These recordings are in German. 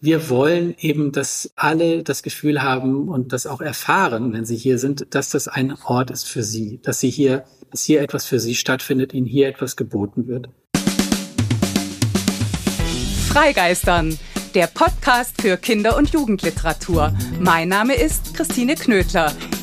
Wir wollen eben, dass alle das Gefühl haben und das auch erfahren, wenn sie hier sind, dass das ein Ort ist für sie, dass sie hier, dass hier etwas für sie stattfindet, ihnen hier etwas geboten wird. Freigeistern, der Podcast für Kinder- und Jugendliteratur. Mein Name ist Christine Knödler.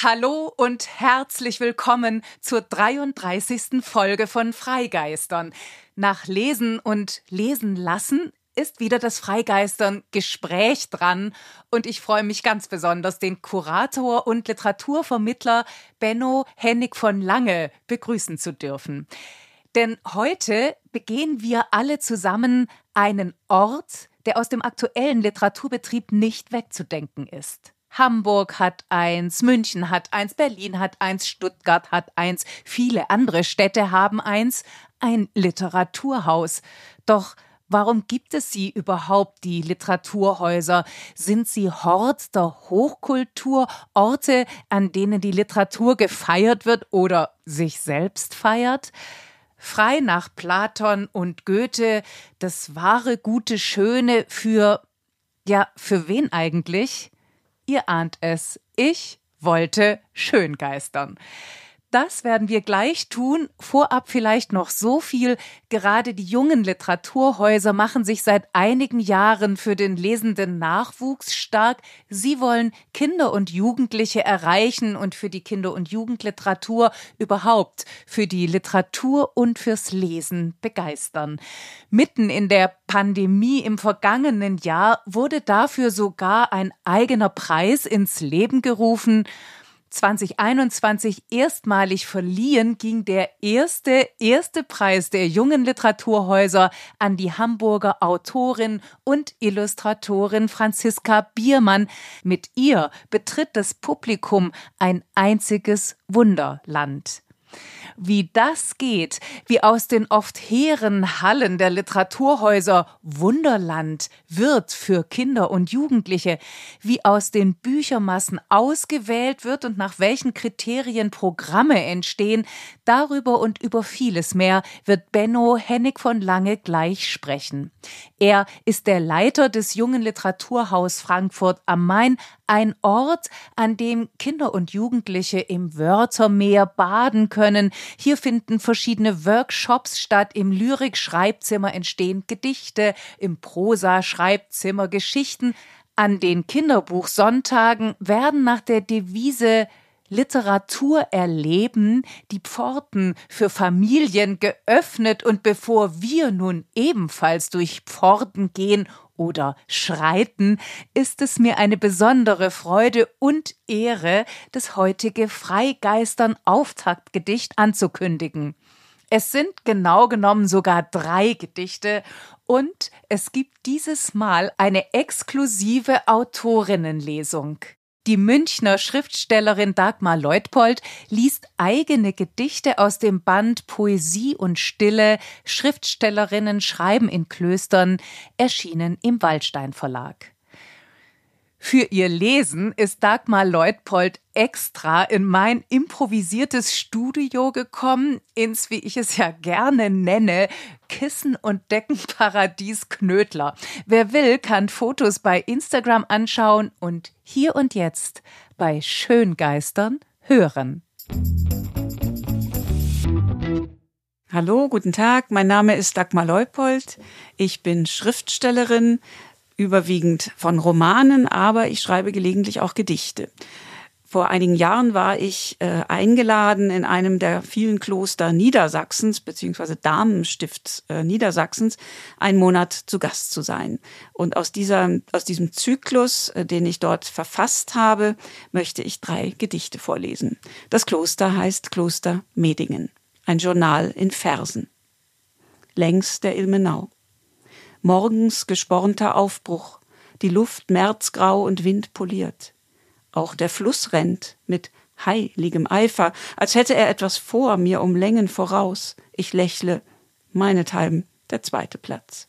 Hallo und herzlich willkommen zur 33. Folge von Freigeistern. Nach Lesen und Lesen lassen ist wieder das Freigeistern Gespräch dran und ich freue mich ganz besonders, den Kurator und Literaturvermittler Benno Hennig von Lange begrüßen zu dürfen. Denn heute begehen wir alle zusammen einen Ort, der aus dem aktuellen Literaturbetrieb nicht wegzudenken ist. Hamburg hat eins, München hat eins, Berlin hat eins, Stuttgart hat eins, viele andere Städte haben eins, ein Literaturhaus. Doch Warum gibt es sie überhaupt, die Literaturhäuser? Sind sie Hort der Hochkultur, Orte, an denen die Literatur gefeiert wird oder sich selbst feiert? Frei nach Platon und Goethe, das wahre, gute, schöne für, ja, für wen eigentlich? Ihr ahnt es, ich wollte schöngeistern. Das werden wir gleich tun. Vorab vielleicht noch so viel. Gerade die jungen Literaturhäuser machen sich seit einigen Jahren für den lesenden Nachwuchs stark. Sie wollen Kinder und Jugendliche erreichen und für die Kinder- und Jugendliteratur überhaupt, für die Literatur und fürs Lesen begeistern. Mitten in der Pandemie im vergangenen Jahr wurde dafür sogar ein eigener Preis ins Leben gerufen. 2021 erstmalig verliehen ging der erste, erste Preis der jungen Literaturhäuser an die Hamburger Autorin und Illustratorin Franziska Biermann. Mit ihr betritt das Publikum ein einziges Wunderland wie das geht, wie aus den oft hehren Hallen der Literaturhäuser Wunderland wird für Kinder und Jugendliche, wie aus den Büchermassen ausgewählt wird und nach welchen Kriterien Programme entstehen, darüber und über vieles mehr wird Benno Hennig von Lange gleich sprechen. Er ist der Leiter des jungen Literaturhaus Frankfurt am Main, ein Ort, an dem Kinder und Jugendliche im Wörtermeer baden können. Hier finden verschiedene Workshops statt. Im Lyrik-Schreibzimmer entstehen Gedichte, im Prosa-Schreibzimmer Geschichten. An den Kinderbuchsonntagen werden nach der Devise Literatur erleben, die Pforten für Familien geöffnet und bevor wir nun ebenfalls durch Pforten gehen oder schreiten, ist es mir eine besondere Freude und Ehre, das heutige Freigeistern Auftaktgedicht anzukündigen. Es sind genau genommen sogar drei Gedichte und es gibt dieses Mal eine exklusive Autorinnenlesung. Die Münchner Schriftstellerin Dagmar Leutpold liest eigene Gedichte aus dem Band Poesie und Stille Schriftstellerinnen schreiben in Klöstern, erschienen im Waldstein Verlag. Für ihr Lesen ist Dagmar Leutpold extra in mein improvisiertes Studio gekommen, ins, wie ich es ja gerne nenne, Kissen- und Deckenparadies Knödler. Wer will, kann Fotos bei Instagram anschauen und hier und jetzt bei Schöngeistern hören. Hallo, guten Tag. Mein Name ist Dagmar Leupold. Ich bin Schriftstellerin, überwiegend von Romanen, aber ich schreibe gelegentlich auch Gedichte. Vor einigen Jahren war ich äh, eingeladen, in einem der vielen Kloster Niedersachsens beziehungsweise Damenstifts äh, Niedersachsens einen Monat zu Gast zu sein. Und aus dieser aus diesem Zyklus, äh, den ich dort verfasst habe, möchte ich drei Gedichte vorlesen. Das Kloster heißt Kloster Medingen, ein Journal in Versen. Längs der Ilmenau. Morgens gespornter Aufbruch, die Luft märzgrau und windpoliert Auch der Fluss rennt mit heiligem Eifer, als hätte er etwas vor mir um Längen voraus. Ich lächle, meinethalben der zweite Platz.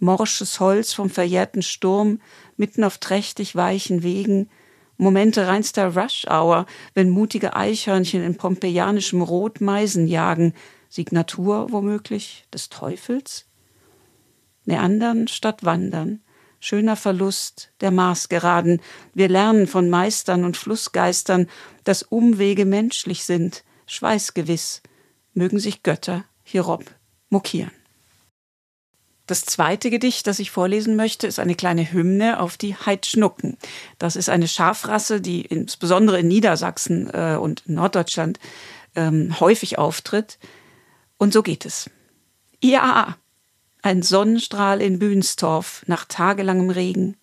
Morsches Holz vom verjährten Sturm, mitten auf trächtig weichen Wegen, Momente reinster Rush-Hour, wenn mutige Eichhörnchen in pompeianischem Rot Meisen jagen, Signatur womöglich des Teufels? Neandern statt Wandern, schöner Verlust der Maßgeraden. Wir lernen von Meistern und Flussgeistern, dass Umwege menschlich sind, schweißgewiss, mögen sich Götter hierob mokieren. Das zweite Gedicht, das ich vorlesen möchte, ist eine kleine Hymne auf die Heidschnucken. Das ist eine Schafrasse, die insbesondere in Niedersachsen äh, und Norddeutschland ähm, häufig auftritt. Und so geht es. IAA, ein Sonnenstrahl in Bühnstorf nach tagelangem Regen.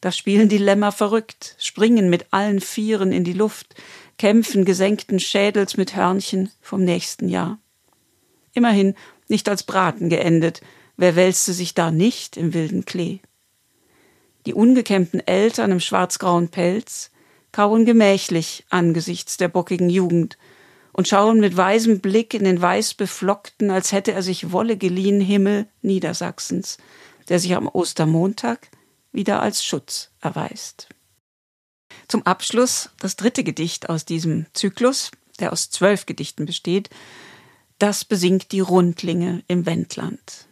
Da spielen die Lämmer verrückt, springen mit allen Vieren in die Luft, kämpfen gesenkten Schädels mit Hörnchen vom nächsten Jahr. Immerhin nicht als Braten geendet, wer wälzte sich da nicht im wilden Klee? Die ungekämmten Eltern im schwarzgrauen Pelz kauen gemächlich angesichts der bockigen Jugend, und schauen mit weisem Blick in den weißbeflockten, als hätte er sich Wolle geliehen, Himmel Niedersachsens, der sich am Ostermontag wieder als Schutz erweist. Zum Abschluss das dritte Gedicht aus diesem Zyklus, der aus zwölf Gedichten besteht, das besingt die Rundlinge im Wendland.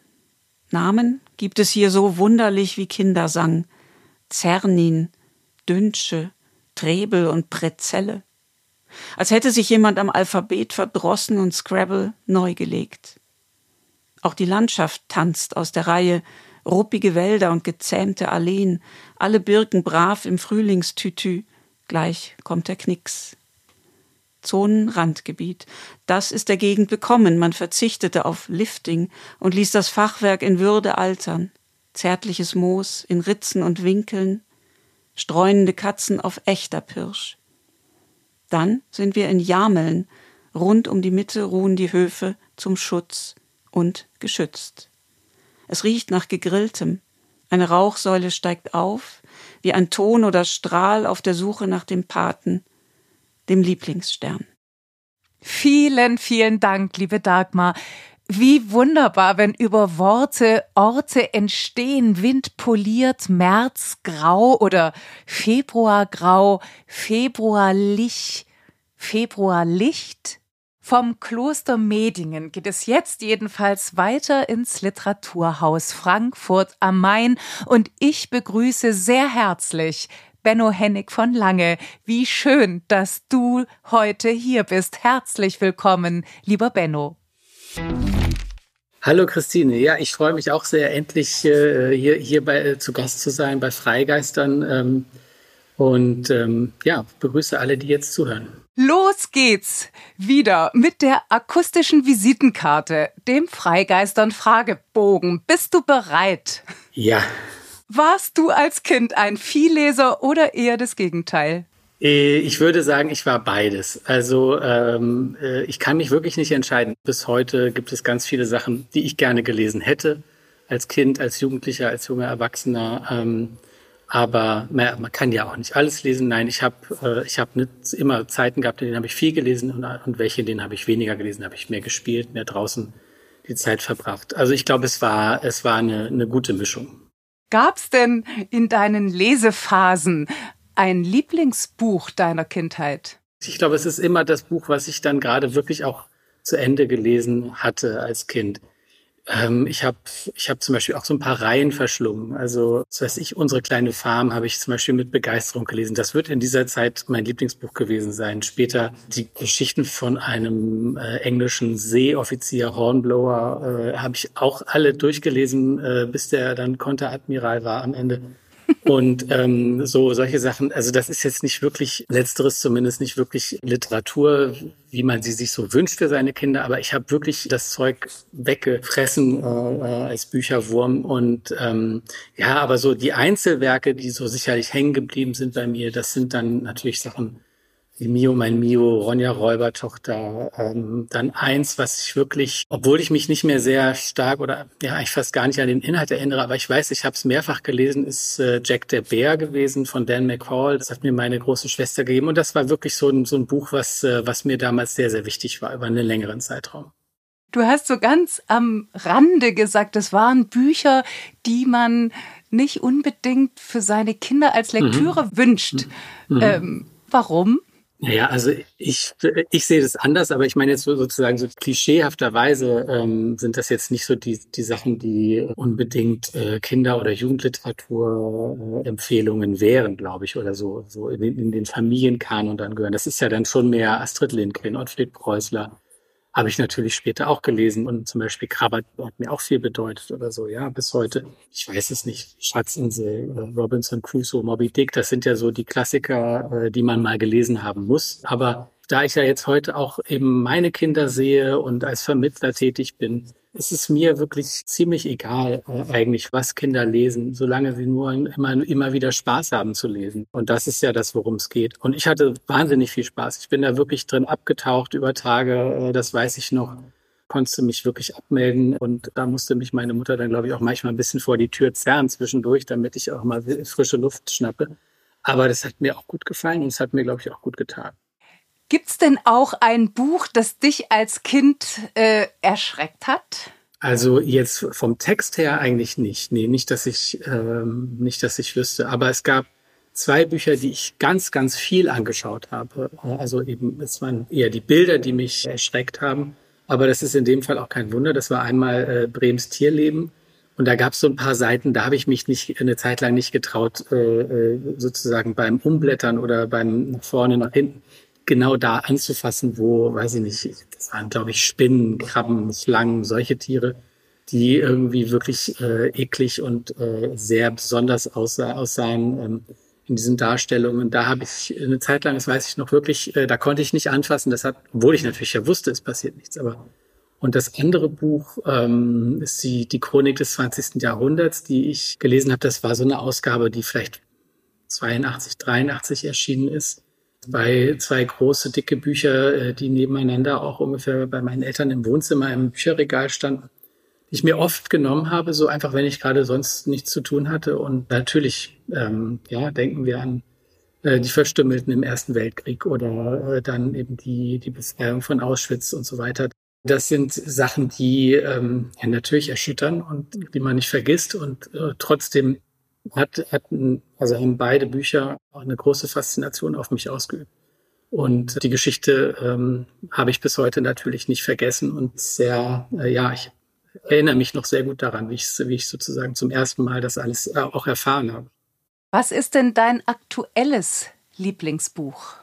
Namen gibt es hier so wunderlich wie Kindersang, Zernin, Dünsche, Trebel und Prezelle als hätte sich jemand am Alphabet verdrossen und Scrabble neu gelegt. Auch die Landschaft tanzt aus der Reihe, ruppige Wälder und gezähmte Alleen, alle Birken brav im Frühlingstütü, gleich kommt der Knicks. Zonenrandgebiet. Das ist der Gegend bekommen. Man verzichtete auf Lifting und ließ das Fachwerk in Würde altern. Zärtliches Moos in Ritzen und Winkeln, streunende Katzen auf echter Pirsch. Dann sind wir in Jameln. Rund um die Mitte ruhen die Höfe zum Schutz und geschützt. Es riecht nach gegrilltem. Eine Rauchsäule steigt auf, wie ein Ton oder Strahl auf der Suche nach dem Paten, dem Lieblingsstern. Vielen, vielen Dank, liebe Dagmar. Wie wunderbar, wenn über Worte Orte entstehen, Wind poliert, Märzgrau oder Februargrau, Februarlich, Februarlicht. Vom Kloster Medingen geht es jetzt jedenfalls weiter ins Literaturhaus Frankfurt am Main und ich begrüße sehr herzlich Benno Hennig von Lange. Wie schön, dass du heute hier bist. Herzlich willkommen, lieber Benno. Hallo Christine, ja, ich freue mich auch sehr, endlich äh, hier, hier bei, äh, zu Gast zu sein bei Freigeistern ähm, und ähm, ja, begrüße alle, die jetzt zuhören. Los geht's wieder mit der akustischen Visitenkarte, dem Freigeistern Fragebogen. Bist du bereit? Ja. Warst du als Kind ein Viehleser oder eher das Gegenteil? Äh, ich würde sagen, ich war beides. Also ähm, äh, ich kann mich wirklich nicht entscheiden. Bis heute gibt es ganz viele Sachen, die ich gerne gelesen hätte. Als Kind, als Jugendlicher, als junger Erwachsener. Ähm, aber naja, man kann ja auch nicht alles lesen. Nein, ich habe äh, hab immer Zeiten gehabt, in denen habe ich viel gelesen und, und welche, in denen habe ich weniger gelesen, habe ich mehr gespielt, mehr draußen die Zeit verbracht. Also ich glaube, es war es war eine, eine gute Mischung. Gab's denn in deinen Lesephasen ein Lieblingsbuch deiner Kindheit? Ich glaube, es ist immer das Buch, was ich dann gerade wirklich auch zu Ende gelesen hatte als Kind. Ähm, ich habe ich hab zum Beispiel auch so ein paar Reihen verschlungen. Also, das weiß ich, unsere kleine Farm habe ich zum Beispiel mit Begeisterung gelesen. Das wird in dieser Zeit mein Lieblingsbuch gewesen sein. Später die Geschichten von einem äh, englischen Seeoffizier Hornblower äh, habe ich auch alle durchgelesen, äh, bis der dann Konteradmiral war am Ende. Und ähm, so solche Sachen, also das ist jetzt nicht wirklich, letzteres zumindest nicht wirklich Literatur, wie man sie sich so wünscht für seine Kinder, aber ich habe wirklich das Zeug weggefressen äh, äh, als Bücherwurm. Und ähm, ja, aber so die Einzelwerke, die so sicherlich hängen geblieben sind bei mir, das sind dann natürlich Sachen die Mio, mein Mio, Ronja Räubertochter. Ähm, dann eins, was ich wirklich, obwohl ich mich nicht mehr sehr stark oder ja, ich fast gar nicht an den Inhalt erinnere, aber ich weiß, ich habe es mehrfach gelesen, ist äh, Jack der Bär gewesen von Dan McCall. Das hat mir meine große Schwester gegeben und das war wirklich so ein, so ein Buch, was, äh, was mir damals sehr, sehr wichtig war über einen längeren Zeitraum. Du hast so ganz am Rande gesagt, das waren Bücher, die man nicht unbedingt für seine Kinder als Lektüre mhm. wünscht. Mhm. Ähm, warum? Naja, also ich, ich sehe das anders, aber ich meine jetzt sozusagen so klischeehafterweise ähm, sind das jetzt nicht so die, die Sachen, die unbedingt äh, Kinder- oder Jugendliteratur-Empfehlungen äh, wären, glaube ich, oder so, so in, in den Familienkanon dann gehören. Das ist ja dann schon mehr Astrid Lindgren, Ottfried Preußler, habe ich natürlich später auch gelesen und zum Beispiel Krabbert hat mir auch viel bedeutet oder so, ja, bis heute. Ich weiß es nicht. Schatzinsel, äh, Robinson Crusoe, Moby Dick, das sind ja so die Klassiker, äh, die man mal gelesen haben muss. Aber da ich ja jetzt heute auch eben meine Kinder sehe und als Vermittler tätig bin, ist es mir wirklich ziemlich egal äh, eigentlich, was Kinder lesen, solange sie nur immer, immer wieder Spaß haben zu lesen. Und das ist ja das, worum es geht. Und ich hatte wahnsinnig viel Spaß. Ich bin da wirklich drin abgetaucht über Tage, äh, das weiß ich noch konnte mich wirklich abmelden und da musste mich meine Mutter dann, glaube ich, auch manchmal ein bisschen vor die Tür zerren zwischendurch, damit ich auch mal frische Luft schnappe. Aber das hat mir auch gut gefallen und es hat mir, glaube ich, auch gut getan. Gibt's denn auch ein Buch, das dich als Kind äh, erschreckt hat? Also jetzt vom Text her eigentlich nicht. Nee, nicht, dass ich ähm, nicht, dass ich wüsste. Aber es gab zwei Bücher, die ich ganz, ganz viel angeschaut habe. Also eben, es waren eher die Bilder, die mich erschreckt haben. Aber das ist in dem Fall auch kein Wunder. Das war einmal äh, Brems Tierleben. Und da gab es so ein paar Seiten, da habe ich mich nicht eine Zeit lang nicht getraut, äh, äh sozusagen beim Umblättern oder beim nach vorne, nach hinten genau da anzufassen, wo, weiß ich nicht, das waren, glaube ich, Spinnen, Krabben, Schlangen, solche Tiere, die irgendwie wirklich äh, eklig und äh, sehr besonders aussah, aussahen ähm, in diesen Darstellungen. Da habe ich eine Zeit lang, das weiß ich noch wirklich, äh, da konnte ich nicht anfassen. Das hat, obwohl ich natürlich ja wusste, es passiert nichts. Aber und das andere Buch ähm, ist die, die Chronik des 20. Jahrhunderts, die ich gelesen habe. Das war so eine Ausgabe, die vielleicht 82, 83 erschienen ist zwei, zwei große, dicke Bücher, äh, die nebeneinander auch ungefähr bei meinen Eltern im Wohnzimmer im Bücherregal standen, die ich mir oft genommen habe, so einfach, wenn ich gerade sonst nichts zu tun hatte. Und natürlich, ähm, ja, denken wir an äh, die Verstümmelten im Ersten Weltkrieg oder äh, dann eben die, die Befreiung von Auschwitz und so weiter. Das sind Sachen, die ähm, ja, natürlich erschüttern und die man nicht vergisst und äh, trotzdem hat, hatten, also haben beide Bücher auch eine große Faszination auf mich ausgeübt. Und die Geschichte ähm, habe ich bis heute natürlich nicht vergessen und sehr, äh, ja, ich erinnere mich noch sehr gut daran, wie ich, wie ich sozusagen zum ersten Mal das alles äh, auch erfahren habe. Was ist denn dein aktuelles Lieblingsbuch?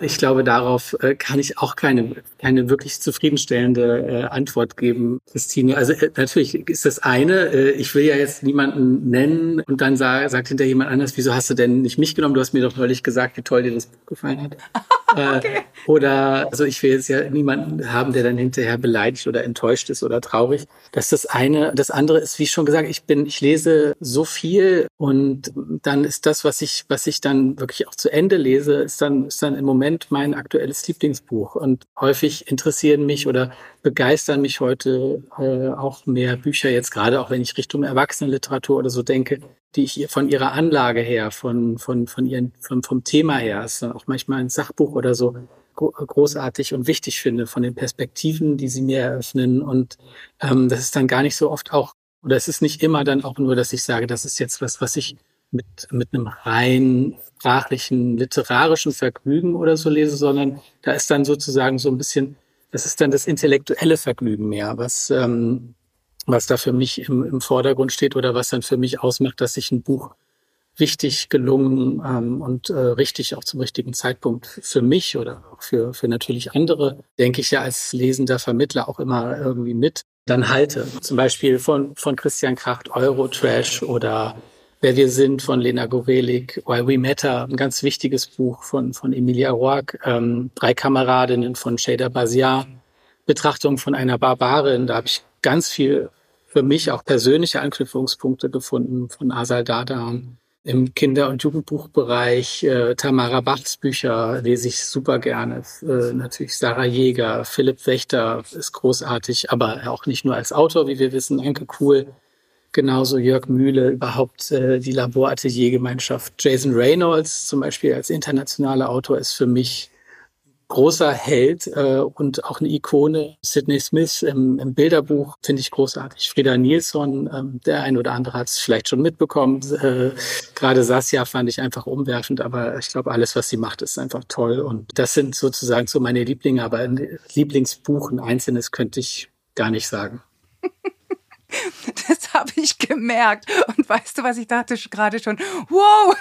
Ich glaube, darauf äh, kann ich auch keine, keine wirklich zufriedenstellende äh, Antwort geben, Christine. Also äh, natürlich ist das eine, ich will ja jetzt niemanden nennen und dann sag, sagt hinter jemand anders, wieso hast du denn nicht mich genommen? Du hast mir doch neulich gesagt, wie toll dir das Buch gefallen hat. Okay. oder, also ich will jetzt ja niemanden haben, der dann hinterher beleidigt oder enttäuscht ist oder traurig. Das ist das eine. Das andere ist, wie schon gesagt, ich bin, ich lese so viel und dann ist das, was ich, was ich dann wirklich auch zu Ende lese, ist dann, ist dann im Moment Moment mein aktuelles Lieblingsbuch. Und häufig interessieren mich oder begeistern mich heute äh, auch mehr Bücher, jetzt gerade auch wenn ich Richtung Erwachsenenliteratur oder so denke, die ich von ihrer Anlage her, von, von, von ihren, vom, vom Thema her, ist dann auch manchmal ein Sachbuch oder so großartig und wichtig finde, von den Perspektiven, die sie mir eröffnen. Und ähm, das ist dann gar nicht so oft auch, oder es ist nicht immer dann auch nur, dass ich sage, das ist jetzt was, was ich mit, mit einem rein sprachlichen, literarischen Vergnügen oder so lese, sondern da ist dann sozusagen so ein bisschen, das ist dann das intellektuelle Vergnügen mehr, was, ähm, was da für mich im, im Vordergrund steht oder was dann für mich ausmacht, dass ich ein Buch wichtig, gelungen ähm, und äh, richtig auch zum richtigen Zeitpunkt für mich oder auch für, für natürlich andere, denke ich ja als lesender Vermittler auch immer irgendwie mit, dann halte. Zum Beispiel von, von Christian Kracht Eurotrash oder Wer wir sind von Lena Gorelik, Why We Matter, ein ganz wichtiges Buch von, von Emilia Roark, ähm, Drei Kameradinnen von Shader Baziar, Betrachtung von einer Barbarin, da habe ich ganz viel für mich auch persönliche Anknüpfungspunkte gefunden von Asal Dadan. Im Kinder- und Jugendbuchbereich äh, Tamara Bachs Bücher lese ich super gerne. Äh, natürlich Sarah Jäger, Philipp Wächter ist großartig, aber auch nicht nur als Autor, wie wir wissen, Anke Kuhl, genauso Jörg Mühle, überhaupt äh, die Laborateliergemeinschaft. Jason Reynolds zum Beispiel als internationaler Autor ist für mich großer Held äh, und auch eine Ikone. Sidney Smith im, im Bilderbuch finde ich großartig. Frieda Nilsson, ähm, der ein oder andere hat es vielleicht schon mitbekommen. Äh, Gerade Sassia fand ich einfach umwerfend, aber ich glaube, alles, was sie macht, ist einfach toll. Und das sind sozusagen so meine Lieblinge, aber ein Lieblingsbuch, ein einzelnes könnte ich gar nicht sagen. Das habe ich gemerkt. Und weißt du, was ich dachte gerade schon? Wow,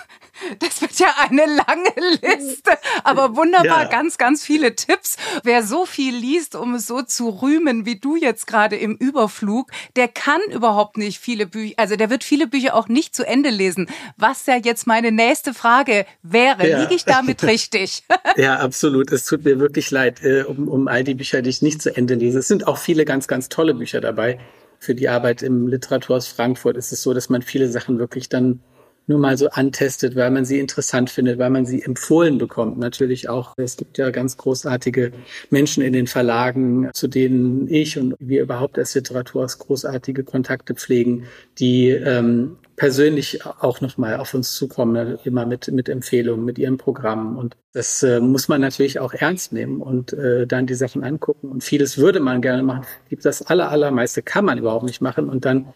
das wird ja eine lange Liste. Aber wunderbar, ja. ganz, ganz viele Tipps. Wer so viel liest, um es so zu rühmen, wie du jetzt gerade im Überflug, der kann überhaupt nicht viele Bücher, also der wird viele Bücher auch nicht zu Ende lesen. Was ja jetzt meine nächste Frage wäre. Ja. Liege ich damit richtig? Ja, absolut. Es tut mir wirklich leid äh, um, um all die Bücher, die ich nicht zu Ende lese. Es sind auch viele ganz, ganz tolle Bücher dabei für die Arbeit im Literaturhaus Frankfurt ist es so, dass man viele Sachen wirklich dann nur mal so antestet, weil man sie interessant findet, weil man sie empfohlen bekommt. Natürlich auch, es gibt ja ganz großartige Menschen in den Verlagen, zu denen ich und wir überhaupt als Literaturhaus großartige Kontakte pflegen, die ähm, persönlich auch nochmal auf uns zukommen, ne, immer mit, mit Empfehlungen, mit ihren Programmen. Und das äh, muss man natürlich auch ernst nehmen und äh, dann die Sachen angucken. Und vieles würde man gerne machen. Das aller, allermeiste kann man überhaupt nicht machen. Und dann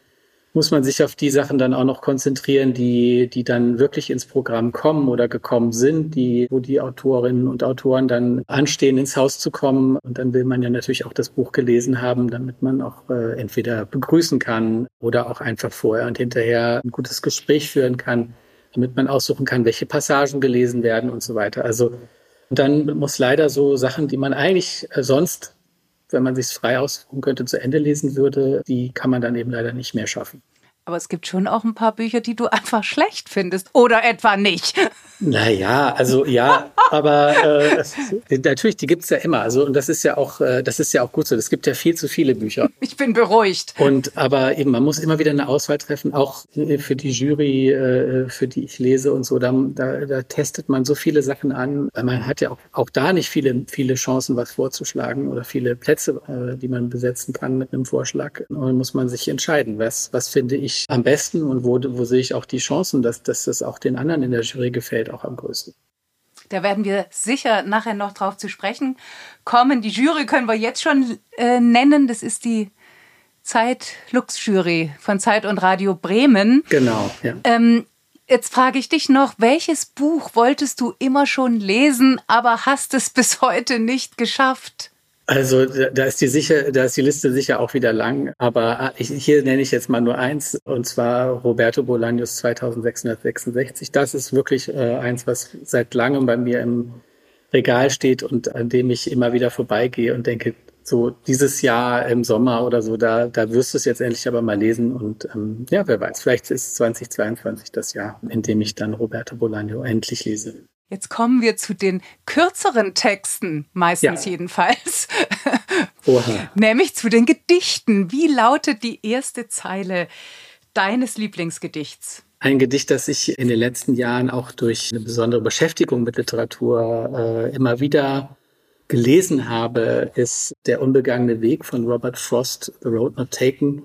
muss man sich auf die Sachen dann auch noch konzentrieren, die, die dann wirklich ins Programm kommen oder gekommen sind, die, wo die Autorinnen und Autoren dann anstehen, ins Haus zu kommen. Und dann will man ja natürlich auch das Buch gelesen haben, damit man auch äh, entweder begrüßen kann oder auch einfach vorher und hinterher ein gutes Gespräch führen kann, damit man aussuchen kann, welche Passagen gelesen werden und so weiter. Also dann muss leider so Sachen, die man eigentlich äh, sonst wenn man sich frei aussuchen könnte, zu Ende lesen würde, die kann man dann eben leider nicht mehr schaffen. Aber es gibt schon auch ein paar Bücher, die du einfach schlecht findest. Oder etwa nicht. Naja, also ja, aber äh, natürlich, die gibt's ja immer. Also und das ist ja auch, äh, das ist ja auch gut so. Es gibt ja viel zu viele Bücher. Ich bin beruhigt. Und aber eben, man muss immer wieder eine Auswahl treffen, auch für die Jury, äh, für die ich lese und so. Da, da, da testet man so viele Sachen an. Man hat ja auch, auch da nicht viele, viele Chancen, was vorzuschlagen oder viele Plätze, äh, die man besetzen kann mit einem Vorschlag. Und dann muss man sich entscheiden, was, was finde ich am besten und wo, wo sehe ich auch die Chancen, dass, dass das auch den anderen in der Jury gefällt, auch am größten. Da werden wir sicher nachher noch drauf zu sprechen kommen. Die Jury können wir jetzt schon äh, nennen. Das ist die Zeit-Lux-Jury von Zeit und Radio Bremen. Genau, ja. Ähm, jetzt frage ich dich noch, welches Buch wolltest du immer schon lesen, aber hast es bis heute nicht geschafft? Also da ist die sicher, da ist die Liste sicher auch wieder lang, aber ah, ich, hier nenne ich jetzt mal nur eins und zwar Roberto Bolaños 2666. Das ist wirklich äh, eins, was seit langem bei mir im Regal steht und an dem ich immer wieder vorbeigehe und denke, so dieses Jahr im Sommer oder so, da, da wirst du es jetzt endlich aber mal lesen und ähm, ja, wer weiß, vielleicht ist 2022 das Jahr, in dem ich dann Roberto Bolaño endlich lese. Jetzt kommen wir zu den kürzeren Texten, meistens ja. jedenfalls. Oha. Nämlich zu den Gedichten. Wie lautet die erste Zeile deines Lieblingsgedichts? Ein Gedicht, das ich in den letzten Jahren auch durch eine besondere Beschäftigung mit Literatur äh, immer wieder gelesen habe, ist Der unbegangene Weg von Robert Frost, The Road Not Taken.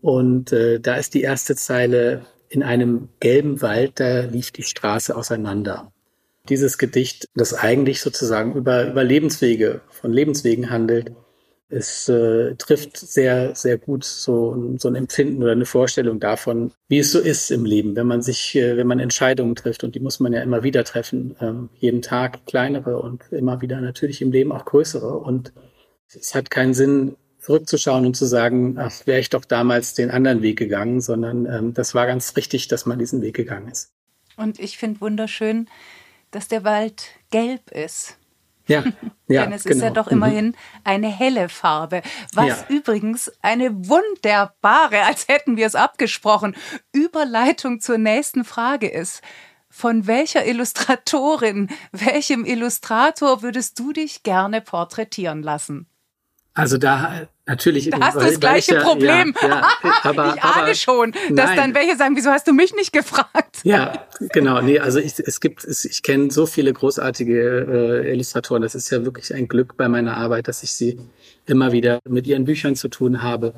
Und äh, da ist die erste Zeile, in einem gelben Wald, da lief die Straße auseinander. Dieses Gedicht, das eigentlich sozusagen über, über Lebenswege, von Lebenswegen handelt, es äh, trifft sehr, sehr gut so, so ein Empfinden oder eine Vorstellung davon, wie es so ist im Leben, wenn man sich, äh, wenn man Entscheidungen trifft und die muss man ja immer wieder treffen, ähm, jeden Tag kleinere und immer wieder natürlich im Leben auch größere und es hat keinen Sinn, zurückzuschauen und zu sagen, ach, wäre ich doch damals den anderen Weg gegangen, sondern ähm, das war ganz richtig, dass man diesen Weg gegangen ist. Und ich finde wunderschön, dass der Wald gelb ist. Ja, ja Denn es genau. ist ja genau. doch immerhin mhm. eine helle Farbe. Was ja. übrigens eine wunderbare, als hätten wir es abgesprochen, Überleitung zur nächsten Frage ist. Von welcher Illustratorin, welchem Illustrator würdest du dich gerne porträtieren lassen? Also da natürlich. Da hast du das gleiche welcher, Problem. Ja, ja, aber, ich ahne aber, schon, dass nein. dann welche sagen, wieso hast du mich nicht gefragt? Ja, genau. Nee, also ich, es gibt, ich kenne so viele großartige äh, Illustratoren. Das ist ja wirklich ein Glück bei meiner Arbeit, dass ich sie immer wieder mit ihren Büchern zu tun habe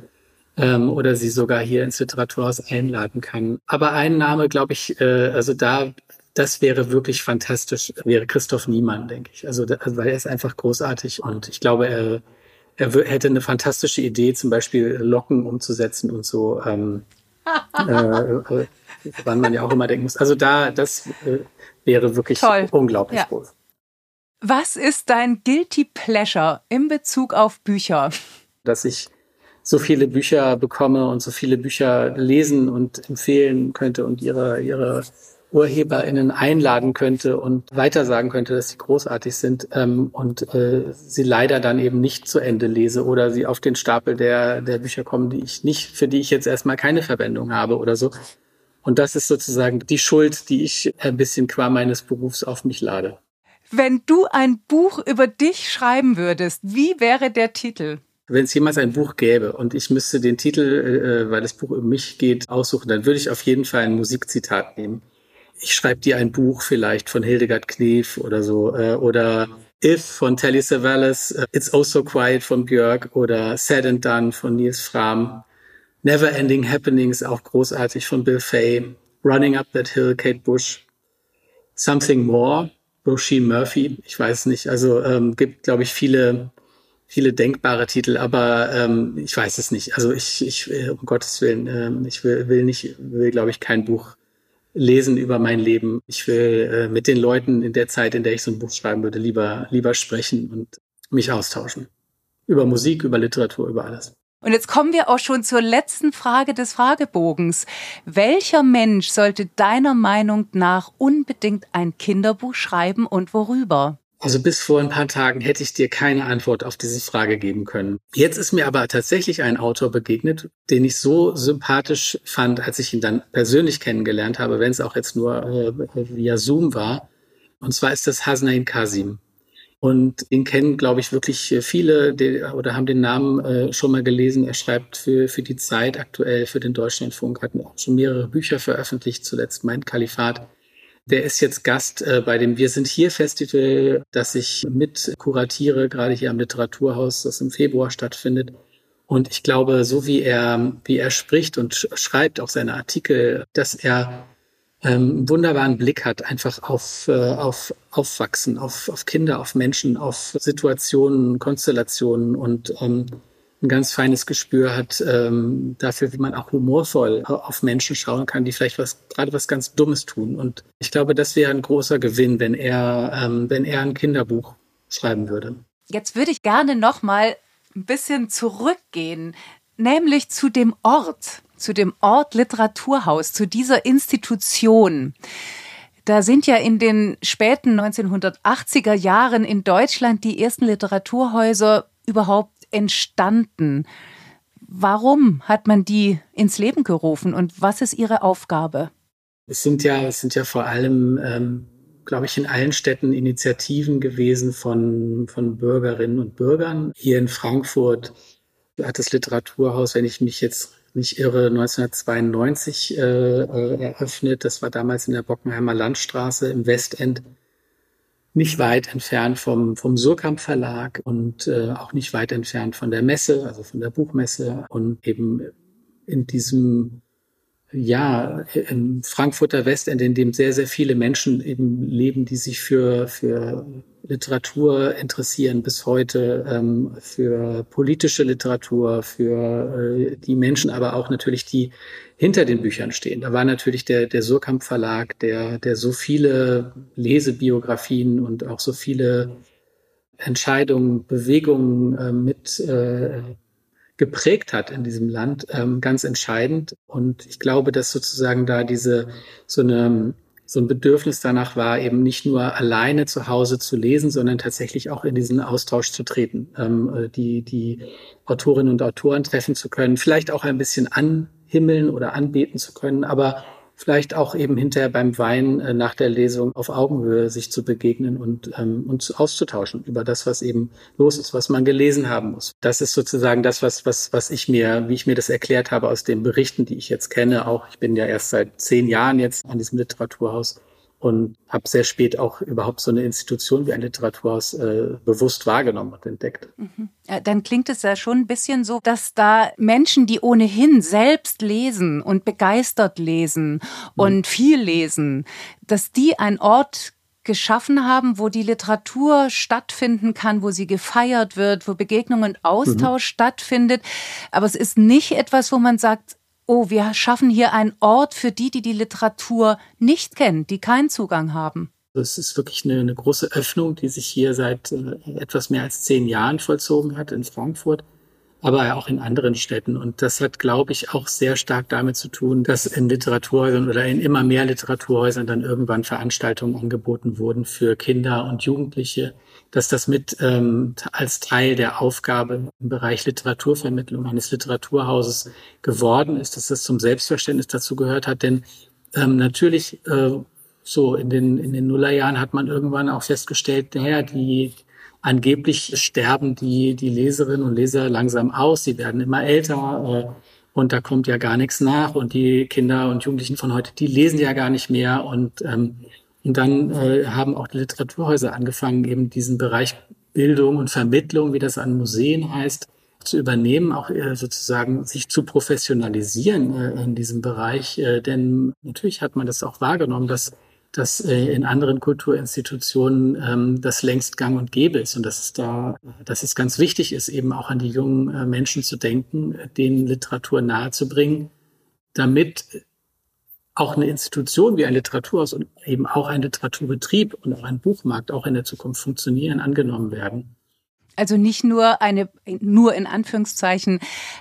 ähm, oder sie sogar hier ins Literaturhaus einladen kann. Aber ein Name, glaube ich, äh, also da das wäre wirklich fantastisch, wäre Christoph Niemann, denke ich. Also, weil er ist einfach großartig und ich glaube, er, er hätte eine fantastische Idee, zum Beispiel Locken umzusetzen und so, ähm, äh, äh, wann man ja auch immer denken muss. Also da, das äh, wäre wirklich Toll. unglaublich ja. groß. Was ist dein Guilty Pleasure in Bezug auf Bücher? Dass ich so viele Bücher bekomme und so viele Bücher lesen und empfehlen könnte und ihre, ihre UrheberInnen einladen könnte und weitersagen könnte, dass sie großartig sind ähm, und äh, sie leider dann eben nicht zu Ende lese oder sie auf den Stapel der, der Bücher kommen, die ich nicht, für die ich jetzt erstmal keine Verwendung habe oder so. Und das ist sozusagen die Schuld, die ich ein bisschen qua meines Berufs auf mich lade. Wenn du ein Buch über dich schreiben würdest, wie wäre der Titel? Wenn es jemals ein Buch gäbe und ich müsste den Titel, äh, weil das Buch um mich geht, aussuchen, dann würde ich auf jeden Fall ein Musikzitat nehmen ich schreibe dir ein Buch vielleicht von Hildegard Knef oder so, äh, oder If von Telly Savalas, uh, It's Oh So Quiet von Björk oder Said and Done von Nils Fram, Never Ending Happenings, auch großartig von Bill Fay, Running Up That Hill, Kate Bush, Something More, Roisin Murphy, ich weiß nicht, also ähm, gibt, glaube ich, viele viele denkbare Titel, aber ähm, ich weiß es nicht. Also ich, ich äh, um Gottes Willen, ähm, ich will, will nicht, will, glaube ich, kein Buch lesen über mein Leben. Ich will äh, mit den Leuten in der Zeit, in der ich so ein Buch schreiben würde, lieber, lieber sprechen und mich austauschen. Über Musik, über Literatur, über alles. Und jetzt kommen wir auch schon zur letzten Frage des Fragebogens. Welcher Mensch sollte deiner Meinung nach unbedingt ein Kinderbuch schreiben und worüber? Also bis vor ein paar Tagen hätte ich dir keine Antwort auf diese Frage geben können. Jetzt ist mir aber tatsächlich ein Autor begegnet, den ich so sympathisch fand, als ich ihn dann persönlich kennengelernt habe, wenn es auch jetzt nur äh, via Zoom war. Und zwar ist das Hasnain Kasim. Und ihn kennen, glaube ich, wirklich viele die, oder haben den Namen äh, schon mal gelesen. Er schreibt für, für die Zeit aktuell, für den Deutschlandfunk, hat auch schon mehrere Bücher veröffentlicht, zuletzt Mein Kalifat. Der ist jetzt Gast äh, bei dem Wir sind hier Festival, das ich mit kuratiere, gerade hier am Literaturhaus, das im Februar stattfindet. Und ich glaube, so wie er, wie er spricht und schreibt auch seine Artikel, dass er ähm, einen wunderbaren Blick hat, einfach auf, äh, auf Aufwachsen, auf, auf Kinder, auf Menschen, auf Situationen, Konstellationen und ähm, ein ganz feines Gespür hat ähm, dafür, wie man auch humorvoll auf Menschen schauen kann, die vielleicht was gerade was ganz Dummes tun. Und ich glaube, das wäre ein großer Gewinn, wenn er, ähm, wenn er ein Kinderbuch schreiben würde. Jetzt würde ich gerne noch mal ein bisschen zurückgehen, nämlich zu dem Ort, zu dem Ort Literaturhaus, zu dieser Institution. Da sind ja in den späten 1980er Jahren in Deutschland die ersten Literaturhäuser überhaupt entstanden? Warum hat man die ins Leben gerufen und was ist ihre Aufgabe? Es sind ja, es sind ja vor allem, ähm, glaube ich, in allen Städten Initiativen gewesen von, von Bürgerinnen und Bürgern. Hier in Frankfurt hat das Literaturhaus, wenn ich mich jetzt nicht irre, 1992 äh, äh, eröffnet. Das war damals in der Bockenheimer Landstraße im Westend nicht weit entfernt vom, vom Surkamp Verlag und äh, auch nicht weit entfernt von der Messe, also von der Buchmesse und eben in diesem ja, im Frankfurter Westend, in dem sehr, sehr viele Menschen eben leben, die sich für, für Literatur interessieren bis heute, ähm, für politische Literatur, für äh, die Menschen, aber auch natürlich die hinter den Büchern stehen. Da war natürlich der, der Surkamp Verlag, der, der so viele Lesebiografien und auch so viele Entscheidungen, Bewegungen äh, mit äh, geprägt hat in diesem Land, ähm, ganz entscheidend. Und ich glaube, dass sozusagen da diese so eine so ein Bedürfnis danach war, eben nicht nur alleine zu Hause zu lesen, sondern tatsächlich auch in diesen Austausch zu treten, ähm, äh, die, die Autorinnen und Autoren treffen zu können, vielleicht auch ein bisschen anhimmeln oder anbeten zu können, aber vielleicht auch eben hinterher beim Wein äh, nach der Lesung auf Augenhöhe sich zu begegnen und ähm, und auszutauschen über das, was eben los ist, was man gelesen haben muss. Das ist sozusagen das, was was was ich mir, wie ich mir das erklärt habe aus den Berichten, die ich jetzt kenne. Auch ich bin ja erst seit zehn Jahren jetzt an diesem Literaturhaus und habe sehr spät auch überhaupt so eine Institution wie ein Literaturhaus äh, bewusst wahrgenommen und entdeckt. Mhm. Ja, dann klingt es ja schon ein bisschen so, dass da Menschen, die ohnehin selbst lesen und begeistert lesen mhm. und viel lesen, dass die ein Ort geschaffen haben, wo die Literatur stattfinden kann, wo sie gefeiert wird, wo Begegnung und Austausch mhm. stattfindet. Aber es ist nicht etwas, wo man sagt, oh, wir schaffen hier einen Ort für die, die die Literatur nicht kennen, die keinen Zugang haben. Es ist wirklich eine, eine große Öffnung, die sich hier seit äh, etwas mehr als zehn Jahren vollzogen hat in Frankfurt aber auch in anderen Städten. Und das hat, glaube ich, auch sehr stark damit zu tun, dass in Literaturhäusern oder in immer mehr Literaturhäusern dann irgendwann Veranstaltungen angeboten wurden für Kinder und Jugendliche, dass das mit ähm, als Teil der Aufgabe im Bereich Literaturvermittlung eines Literaturhauses geworden ist, dass das zum Selbstverständnis dazu gehört hat. Denn ähm, natürlich äh, so in den in den Nullerjahren hat man irgendwann auch festgestellt, naja, die angeblich sterben die, die Leserinnen und Leser langsam aus, sie werden immer älter äh, und da kommt ja gar nichts nach und die Kinder und Jugendlichen von heute, die lesen ja gar nicht mehr und, ähm, und dann äh, haben auch die Literaturhäuser angefangen, eben diesen Bereich Bildung und Vermittlung, wie das an Museen heißt, zu übernehmen, auch äh, sozusagen sich zu professionalisieren äh, in diesem Bereich. Äh, denn natürlich hat man das auch wahrgenommen, dass dass äh, in anderen Kulturinstitutionen ähm, das längst gang und gäbe ist und dass es da, dass es ganz wichtig ist, eben auch an die jungen äh, Menschen zu denken, denen Literatur nahezubringen, damit auch eine Institution wie ein Literaturhaus und eben auch ein Literaturbetrieb und auch ein Buchmarkt auch in der Zukunft funktionieren, angenommen werden. Also nicht nur eine, nur in Anführungszeichen,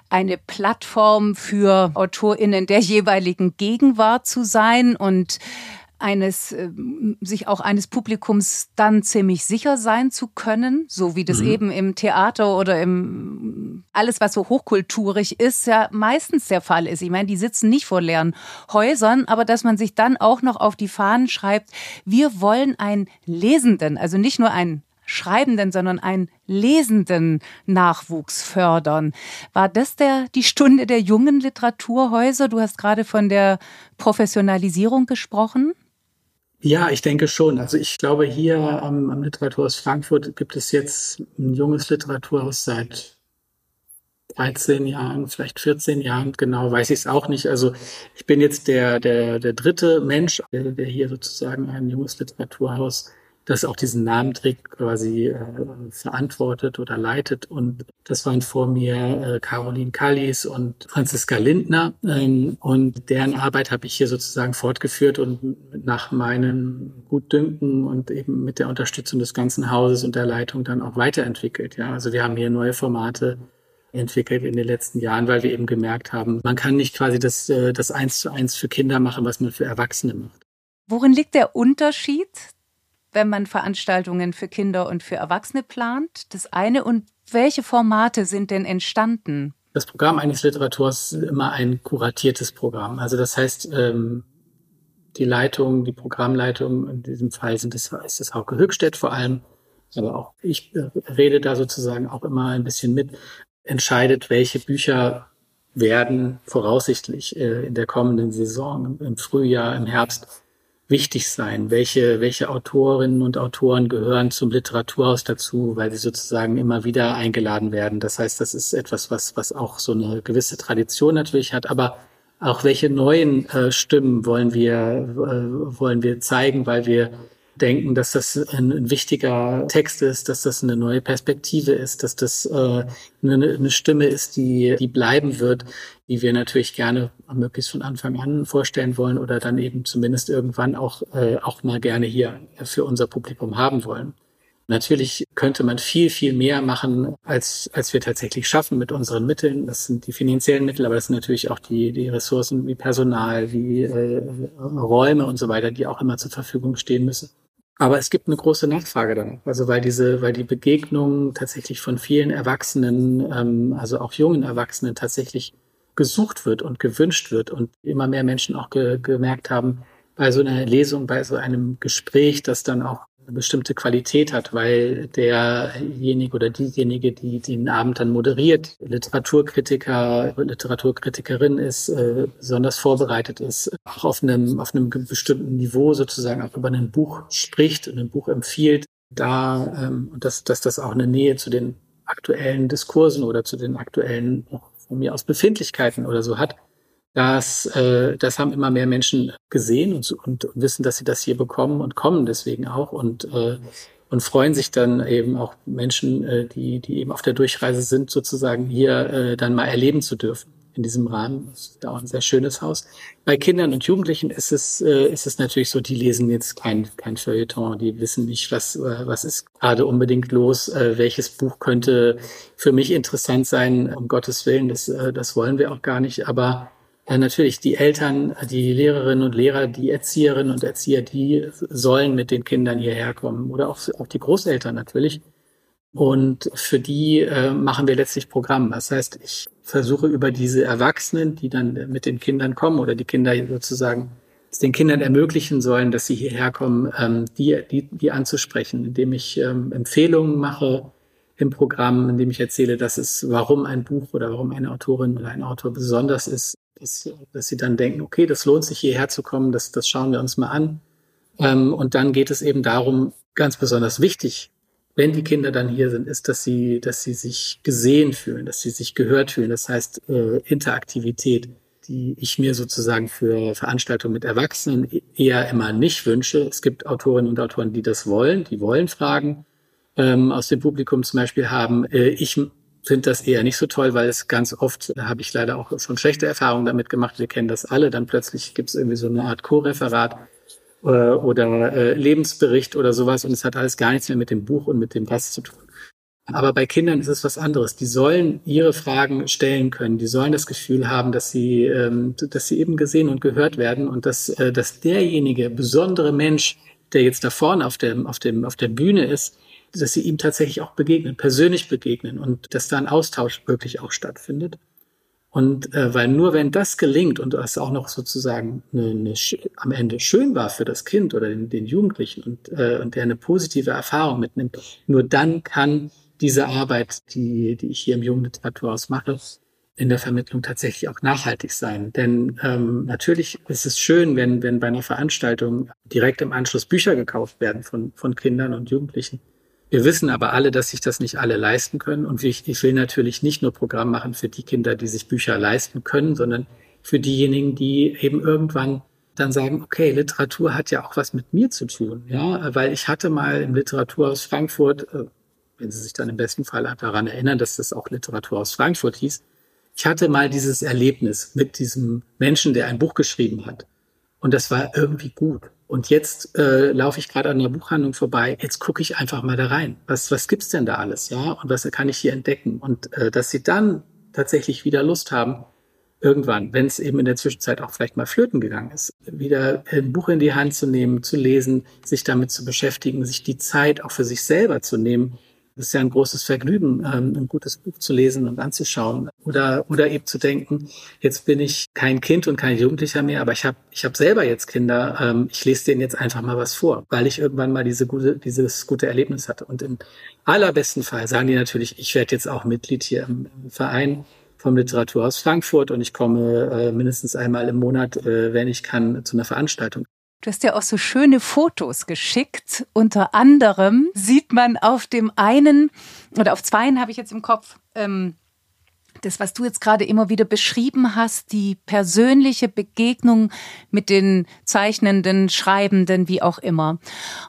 eine Plattform für AutorInnen der jeweiligen Gegenwart zu sein und eines, äh, sich auch eines Publikums dann ziemlich sicher sein zu können, so wie das mhm. eben im Theater oder im alles, was so hochkulturig ist, ja meistens der Fall ist. Ich meine, die sitzen nicht vor leeren Häusern, aber dass man sich dann auch noch auf die Fahnen schreibt, wir wollen einen Lesenden, also nicht nur einen Schreibenden, sondern einen lesenden Nachwuchs fördern. War das der, die Stunde der jungen Literaturhäuser? Du hast gerade von der Professionalisierung gesprochen. Ja, ich denke schon. Also ich glaube, hier am, am Literaturhaus Frankfurt gibt es jetzt ein junges Literaturhaus seit 13 Jahren, vielleicht 14 Jahren, genau weiß ich es auch nicht. Also ich bin jetzt der, der, der dritte Mensch, der, der hier sozusagen ein junges Literaturhaus das auch diesen Namen trägt, quasi äh, verantwortet oder leitet. Und das waren vor mir äh, Caroline Kallis und Franziska Lindner. Ähm, und deren Arbeit habe ich hier sozusagen fortgeführt und nach meinen Gutdünken und eben mit der Unterstützung des ganzen Hauses und der Leitung dann auch weiterentwickelt. Ja, also wir haben hier neue Formate entwickelt in den letzten Jahren, weil wir eben gemerkt haben, man kann nicht quasi das, äh, das eins zu eins für Kinder machen, was man für Erwachsene macht. Worin liegt der Unterschied wenn man Veranstaltungen für Kinder und für Erwachsene plant? Das eine. Und welche Formate sind denn entstanden? Das Programm eines Literators ist immer ein kuratiertes Programm. Also das heißt, ähm, die Leitung, die Programmleitung, in diesem Fall sind das, ist das Hauke Höchstedt vor allem, aber auch ich äh, rede da sozusagen auch immer ein bisschen mit, entscheidet, welche Bücher werden voraussichtlich äh, in der kommenden Saison, im Frühjahr, im Herbst wichtig sein? Welche, welche Autorinnen und Autoren gehören zum Literaturhaus dazu, weil sie sozusagen immer wieder eingeladen werden? Das heißt, das ist etwas, was, was auch so eine gewisse Tradition natürlich hat, aber auch welche neuen äh, Stimmen wollen wir, äh, wollen wir zeigen, weil wir denken, dass das ein, ein, wichtiger Text ist, dass das eine neue Perspektive ist, dass das äh, eine, eine Stimme ist, die, die bleiben wird, die wir natürlich gerne möglichst von Anfang an vorstellen wollen oder dann eben zumindest irgendwann auch, äh, auch mal gerne hier für unser Publikum haben wollen. Natürlich könnte man viel, viel mehr machen, als, als wir tatsächlich schaffen mit unseren Mitteln. Das sind die finanziellen Mittel, aber das sind natürlich auch die, die Ressourcen wie Personal, wie äh, Räume und so weiter, die auch immer zur Verfügung stehen müssen. Aber es gibt eine große Nachfrage danach. Also weil diese, weil die Begegnung tatsächlich von vielen Erwachsenen, ähm, also auch jungen Erwachsenen tatsächlich gesucht wird und gewünscht wird und immer mehr Menschen auch ge gemerkt haben, bei so einer Lesung, bei so einem Gespräch, das dann auch eine bestimmte Qualität hat, weil derjenige oder diejenige, die den Abend dann moderiert, Literaturkritiker, Literaturkritikerin ist, äh, besonders vorbereitet ist, auch auf einem, auf einem bestimmten Niveau sozusagen auch über ein Buch spricht und ein Buch empfiehlt, da ähm, und dass, dass das auch eine Nähe zu den aktuellen Diskursen oder zu den aktuellen von mir aus Befindlichkeiten oder so hat, das, äh, das haben immer mehr Menschen gesehen und, und, und wissen, dass sie das hier bekommen und kommen deswegen auch und, äh, und freuen sich dann eben auch Menschen, äh, die, die eben auf der Durchreise sind, sozusagen hier äh, dann mal erleben zu dürfen in diesem Rahmen. Das ist auch ein sehr schönes Haus. Bei Kindern und Jugendlichen ist es, äh, ist es natürlich so, die lesen jetzt kein, kein Feuilleton, die wissen nicht, was, äh, was ist gerade unbedingt los, äh, welches Buch könnte für mich interessant sein, um Gottes Willen, das, äh, das wollen wir auch gar nicht, aber ja, natürlich, die Eltern, die Lehrerinnen und Lehrer, die Erzieherinnen und Erzieher, die sollen mit den Kindern hierher kommen oder auch, auch die Großeltern natürlich. Und für die äh, machen wir letztlich Programm. Das heißt, ich versuche über diese Erwachsenen, die dann mit den Kindern kommen oder die Kinder sozusagen es den Kindern ermöglichen sollen, dass sie hierher kommen, ähm, die, die, die anzusprechen, indem ich ähm, Empfehlungen mache, im Programm, in dem ich erzähle, dass es, warum ein Buch oder warum eine Autorin oder ein Autor besonders ist, dass, dass sie dann denken, okay, das lohnt sich hierher zu kommen, das, das schauen wir uns mal an. Ähm, und dann geht es eben darum, ganz besonders wichtig, wenn die Kinder dann hier sind, ist, dass sie, dass sie sich gesehen fühlen, dass sie sich gehört fühlen. Das heißt äh, Interaktivität, die ich mir sozusagen für Veranstaltungen mit Erwachsenen eher immer nicht wünsche. Es gibt Autorinnen und Autoren, die das wollen, die wollen Fragen ähm, aus dem Publikum zum Beispiel haben. Äh, ich finde das eher nicht so toll, weil es ganz oft, habe ich leider auch schon schlechte Erfahrungen damit gemacht, wir kennen das alle, dann plötzlich gibt es irgendwie so eine Art Co-Referat äh, oder äh, Lebensbericht oder sowas und es hat alles gar nichts mehr mit dem Buch und mit dem Gast zu tun. Aber bei Kindern ist es was anderes. Die sollen ihre Fragen stellen können. Die sollen das Gefühl haben, dass sie, ähm, dass sie eben gesehen und gehört werden und dass, äh, dass derjenige besondere Mensch, der jetzt da vorne auf dem, auf dem, auf der Bühne ist, dass sie ihm tatsächlich auch begegnen, persönlich begegnen und dass da ein Austausch wirklich auch stattfindet. Und äh, weil nur wenn das gelingt und das auch noch sozusagen eine, eine, am Ende schön war für das Kind oder den, den Jugendlichen und, äh, und der eine positive Erfahrung mitnimmt, nur dann kann diese Arbeit, die, die ich hier im Jugendliteraturhaus mache, in der Vermittlung tatsächlich auch nachhaltig sein. Denn ähm, natürlich ist es schön, wenn, wenn bei einer Veranstaltung direkt im Anschluss Bücher gekauft werden von, von Kindern und Jugendlichen. Wir wissen aber alle, dass sich das nicht alle leisten können. Und ich, ich will natürlich nicht nur Programm machen für die Kinder, die sich Bücher leisten können, sondern für diejenigen, die eben irgendwann dann sagen, okay, Literatur hat ja auch was mit mir zu tun, ja, weil ich hatte mal im Literaturhaus Frankfurt, äh, wenn Sie sich dann im besten Fall daran erinnern, dass das auch Literaturhaus Frankfurt hieß, ich hatte mal dieses Erlebnis mit diesem Menschen, der ein Buch geschrieben hat. Und das war irgendwie gut. Und jetzt äh, laufe ich gerade an einer Buchhandlung vorbei. Jetzt gucke ich einfach mal da rein. Was, was gibt's denn da alles? Ja, und was kann ich hier entdecken? Und äh, dass sie dann tatsächlich wieder Lust haben, irgendwann, wenn es eben in der Zwischenzeit auch vielleicht mal flöten gegangen ist, wieder ein Buch in die Hand zu nehmen, zu lesen, sich damit zu beschäftigen, sich die Zeit auch für sich selber zu nehmen, es ist ja ein großes Vergnügen, ähm, ein gutes Buch zu lesen und anzuschauen. Oder, oder eben zu denken, jetzt bin ich kein Kind und kein Jugendlicher mehr, aber ich habe ich hab selber jetzt Kinder. Ähm, ich lese denen jetzt einfach mal was vor, weil ich irgendwann mal diese gute, dieses gute Erlebnis hatte. Und im allerbesten Fall sagen die natürlich, ich werde jetzt auch Mitglied hier im, Verein vom Literaturhaus Frankfurt und ich komme äh, mindestens einmal im Monat, äh, wenn ich kann, zu einer Veranstaltung. Du hast ja auch so schöne Fotos geschickt. Unter anderem sieht man auf dem einen oder auf zweien habe ich jetzt im Kopf ähm, das, was du jetzt gerade immer wieder beschrieben hast, die persönliche Begegnung mit den Zeichnenden, Schreibenden, wie auch immer.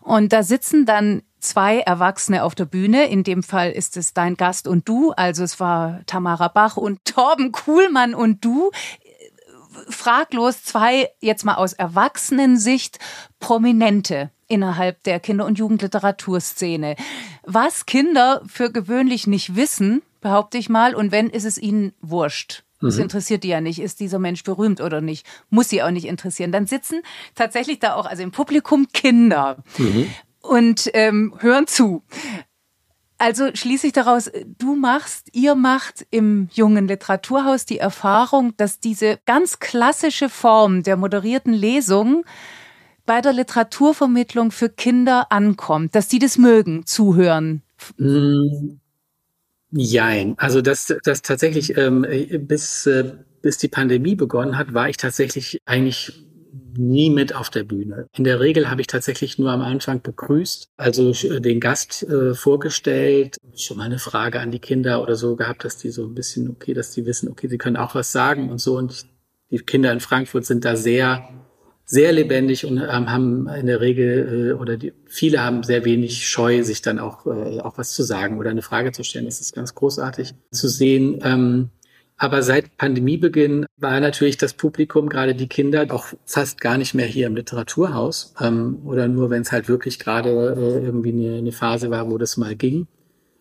Und da sitzen dann zwei Erwachsene auf der Bühne. In dem Fall ist es dein Gast und du. Also es war Tamara Bach und Torben Kuhlmann und du fraglos zwei, jetzt mal aus Erwachsenensicht, Prominente innerhalb der Kinder- und Jugendliteraturszene. Was Kinder für gewöhnlich nicht wissen, behaupte ich mal, und wenn, ist es ihnen wurscht. Das mhm. interessiert die ja nicht. Ist dieser Mensch berühmt oder nicht? Muss sie auch nicht interessieren. Dann sitzen tatsächlich da auch, also im Publikum Kinder mhm. und ähm, hören zu. Also schließe ich daraus, du machst, ihr macht im jungen Literaturhaus die Erfahrung, dass diese ganz klassische Form der moderierten Lesung bei der Literaturvermittlung für Kinder ankommt, dass die das mögen, zuhören. Mm, jein. Also das, das tatsächlich ähm, bis, äh, bis die Pandemie begonnen hat, war ich tatsächlich eigentlich nie mit auf der Bühne. In der Regel habe ich tatsächlich nur am Anfang begrüßt, also den Gast äh, vorgestellt, schon mal eine Frage an die Kinder oder so gehabt, dass die so ein bisschen, okay, dass die wissen, okay, sie können auch was sagen und so. Und die Kinder in Frankfurt sind da sehr, sehr lebendig und ähm, haben in der Regel äh, oder die, viele haben sehr wenig Scheu, sich dann auch, äh, auch was zu sagen oder eine Frage zu stellen. Das ist ganz großartig zu sehen. Ähm, aber seit Pandemiebeginn war natürlich das Publikum, gerade die Kinder, auch fast gar nicht mehr hier im Literaturhaus ähm, oder nur, wenn es halt wirklich gerade äh, irgendwie eine, eine Phase war, wo das mal ging.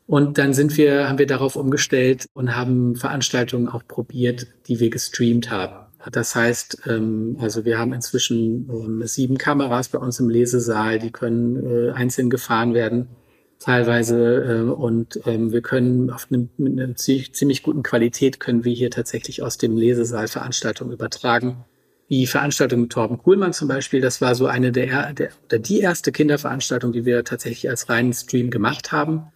Und dann sind wir, haben wir darauf umgestellt und haben Veranstaltungen auch probiert, die wir gestreamt haben. Das heißt, ähm, also wir haben inzwischen ähm, sieben Kameras bei uns im Lesesaal, die können äh, einzeln gefahren werden teilweise äh, und ähm, wir können auf eine, mit einer ziemlich guten Qualität können wir hier tatsächlich aus dem Lesesaal Veranstaltungen übertragen. Die Veranstaltung mit Torben Kuhlmann zum Beispiel, das war so eine der, der oder die erste Kinderveranstaltung, die wir tatsächlich als reinen Stream gemacht haben.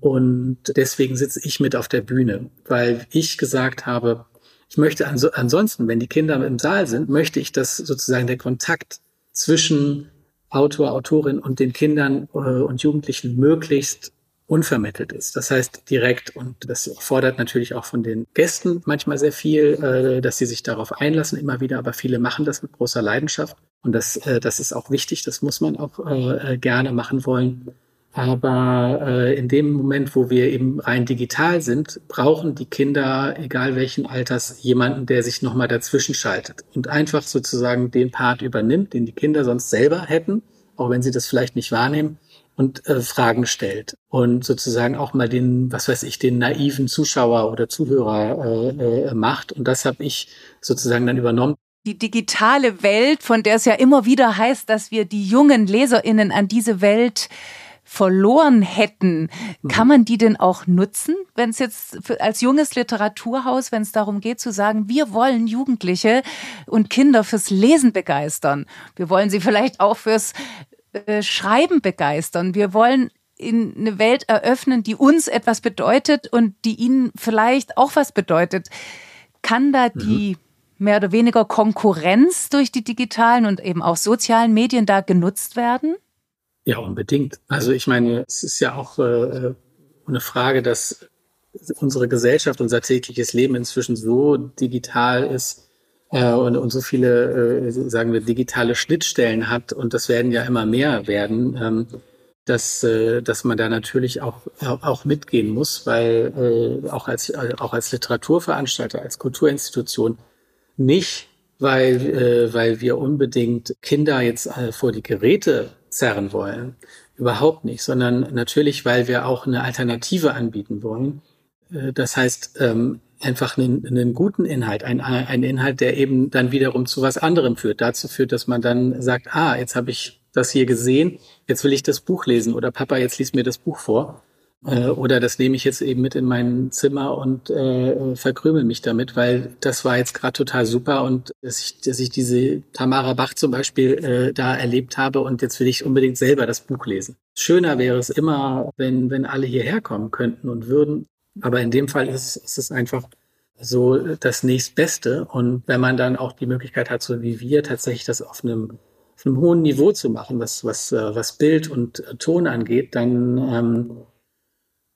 Und deswegen sitze ich mit auf der Bühne, weil ich gesagt habe, ich möchte ansonsten, wenn die Kinder im Saal sind, möchte ich, dass sozusagen der Kontakt zwischen Autor, Autorin und den Kindern äh, und Jugendlichen möglichst unvermittelt ist. Das heißt direkt und das fordert natürlich auch von den Gästen manchmal sehr viel, äh, dass sie sich darauf einlassen immer wieder, aber viele machen das mit großer Leidenschaft und das, äh, das ist auch wichtig, das muss man auch äh, gerne machen wollen. Aber äh, in dem Moment, wo wir eben rein digital sind, brauchen die Kinder, egal welchen Alters, jemanden, der sich nochmal dazwischen schaltet und einfach sozusagen den Part übernimmt, den die Kinder sonst selber hätten, auch wenn sie das vielleicht nicht wahrnehmen, und äh, Fragen stellt und sozusagen auch mal den, was weiß ich, den naiven Zuschauer oder Zuhörer äh, äh, macht. Und das habe ich sozusagen dann übernommen die digitale Welt, von der es ja immer wieder heißt, dass wir die jungen Leserinnen an diese Welt verloren hätten, kann man die denn auch nutzen, wenn es jetzt für, als junges Literaturhaus, wenn es darum geht zu sagen, wir wollen Jugendliche und Kinder fürs Lesen begeistern. Wir wollen sie vielleicht auch fürs äh, Schreiben begeistern. Wir wollen in eine Welt eröffnen, die uns etwas bedeutet und die ihnen vielleicht auch was bedeutet. Kann da mhm. die mehr oder weniger Konkurrenz durch die digitalen und eben auch sozialen Medien da genutzt werden? Ja, unbedingt. Also ich meine, es ist ja auch äh, eine Frage, dass unsere Gesellschaft, unser tägliches Leben inzwischen so digital ist äh, und, und so viele, äh, sagen wir, digitale Schnittstellen hat und das werden ja immer mehr werden, ähm, dass, äh, dass man da natürlich auch, auch mitgehen muss, weil äh, auch, als, auch als Literaturveranstalter, als Kulturinstitution nicht, weil, äh, weil wir unbedingt Kinder jetzt äh, vor die Geräte zerren wollen. Überhaupt nicht, sondern natürlich, weil wir auch eine Alternative anbieten wollen. Äh, das heißt, ähm, einfach einen, einen guten Inhalt, ein, ein Inhalt, der eben dann wiederum zu was anderem führt, dazu führt, dass man dann sagt, ah, jetzt habe ich das hier gesehen, jetzt will ich das Buch lesen oder Papa, jetzt liest mir das Buch vor. Äh, oder das nehme ich jetzt eben mit in mein Zimmer und äh, verkrümel mich damit, weil das war jetzt gerade total super und dass ich, dass ich diese Tamara Bach zum Beispiel äh, da erlebt habe und jetzt will ich unbedingt selber das Buch lesen. Schöner wäre es immer, wenn, wenn alle hierher kommen könnten und würden. Aber in dem Fall ist, ist es einfach so das nächstbeste. Und wenn man dann auch die Möglichkeit hat, so wie wir, tatsächlich das auf einem, auf einem hohen Niveau zu machen, was, was, äh, was Bild und Ton angeht, dann ähm,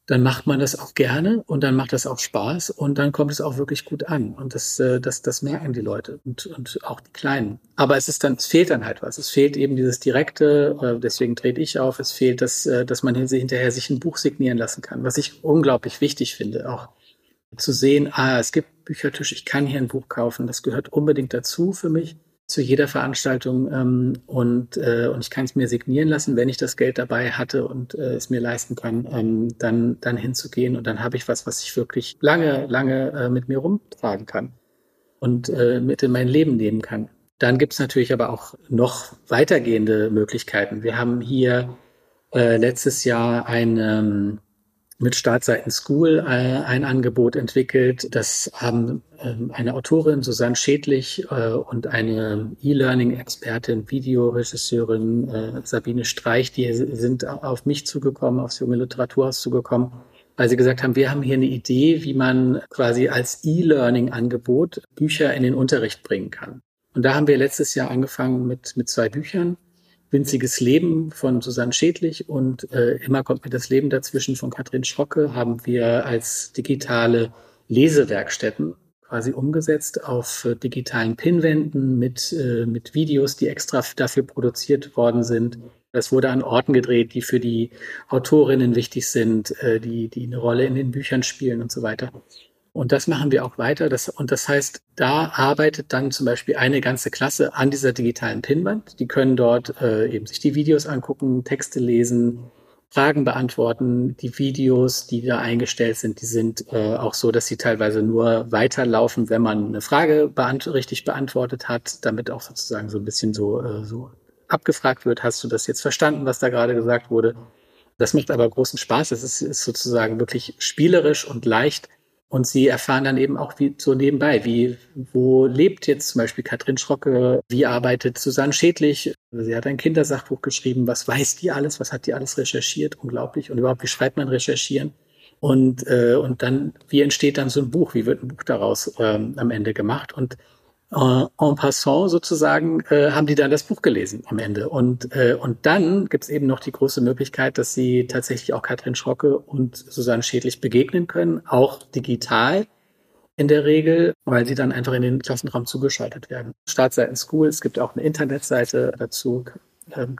dann macht man das auch gerne und dann macht das auch Spaß und dann kommt es auch wirklich gut an. Und das, äh, das, das merken die Leute und, und auch die Kleinen. Aber es ist dann, es fehlt dann halt was. Es fehlt eben dieses direkte, äh, deswegen trete ich auf, es fehlt, dass, äh, dass man hinterher sich ein Buch signieren lassen kann, was ich unglaublich wichtig finde, auch zu sehen, ah, es gibt Büchertisch, ich kann hier ein Buch kaufen, das gehört unbedingt dazu für mich zu jeder Veranstaltung ähm, und, äh, und ich kann es mir signieren lassen, wenn ich das Geld dabei hatte und äh, es mir leisten kann, ähm, dann, dann hinzugehen und dann habe ich was, was ich wirklich lange, lange äh, mit mir rumtragen kann und äh, mit in mein Leben nehmen kann. Dann gibt es natürlich aber auch noch weitergehende Möglichkeiten. Wir haben hier äh, letztes Jahr ein, ähm, mit Startseiten School äh, ein Angebot entwickelt. Das haben ähm, eine Autorin, Susanne Schädlich, äh, und eine E-Learning-Expertin, Videoregisseurin äh, Sabine Streich, die sind auf mich zugekommen, aufs junge Literaturhaus zugekommen, weil sie gesagt haben, wir haben hier eine Idee, wie man quasi als E-Learning-Angebot Bücher in den Unterricht bringen kann. Und da haben wir letztes Jahr angefangen mit, mit zwei Büchern. Winziges Leben von Susanne Schädlich und äh, Immer kommt mir das Leben dazwischen von Katrin Schrocke haben wir als digitale Lesewerkstätten quasi umgesetzt auf äh, digitalen Pinwänden mit, äh, mit Videos, die extra dafür produziert worden sind. Das wurde an Orten gedreht, die für die Autorinnen wichtig sind, äh, die, die eine Rolle in den Büchern spielen und so weiter. Und das machen wir auch weiter. Das, und das heißt, da arbeitet dann zum Beispiel eine ganze Klasse an dieser digitalen Pinwand. Die können dort äh, eben sich die Videos angucken, Texte lesen, Fragen beantworten. Die Videos, die da eingestellt sind, die sind äh, auch so, dass sie teilweise nur weiterlaufen, wenn man eine Frage beant richtig beantwortet hat, damit auch sozusagen so ein bisschen so, äh, so abgefragt wird, hast du das jetzt verstanden, was da gerade gesagt wurde? Das macht aber großen Spaß. Es ist, ist sozusagen wirklich spielerisch und leicht und sie erfahren dann eben auch wie so nebenbei, wie, wo lebt jetzt zum Beispiel Katrin Schrocke, wie arbeitet Susanne Schädlich? Sie hat ein Kindersachbuch geschrieben, was weiß die alles, was hat die alles recherchiert? Unglaublich. Und überhaupt, wie schreibt man recherchieren? Und, äh, und dann, wie entsteht dann so ein Buch? Wie wird ein Buch daraus ähm, am Ende gemacht? Und äh, en passant sozusagen äh, haben die dann das Buch gelesen am Ende. Und, äh, und dann gibt es eben noch die große Möglichkeit, dass sie tatsächlich auch Katrin Schrocke und Susanne Schädlich begegnen können, auch digital in der Regel, weil sie dann einfach in den Klassenraum zugeschaltet werden. Startseiten School, es gibt auch eine Internetseite dazu,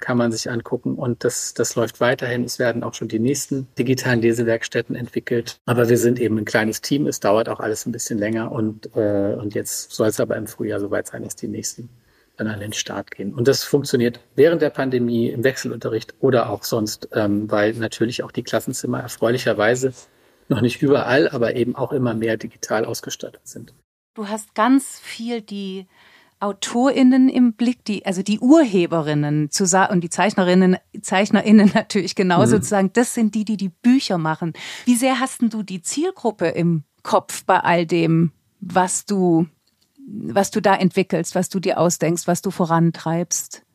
kann man sich angucken. Und das, das läuft weiterhin. Es werden auch schon die nächsten digitalen Lesewerkstätten entwickelt. Aber wir sind eben ein kleines Team. Es dauert auch alles ein bisschen länger. Und, äh, und jetzt soll es aber im Frühjahr soweit sein, dass die nächsten dann an den Start gehen. Und das funktioniert während der Pandemie im Wechselunterricht oder auch sonst, ähm, weil natürlich auch die Klassenzimmer erfreulicherweise noch nicht überall, aber eben auch immer mehr digital ausgestattet sind. Du hast ganz viel die AutorInnen im Blick, die, also die Urheberinnen zu und die Zeichnerinnen, ZeichnerInnen natürlich genauso mhm. zu sagen, das sind die, die die Bücher machen. Wie sehr hast denn du die Zielgruppe im Kopf bei all dem, was du, was du da entwickelst, was du dir ausdenkst, was du vorantreibst?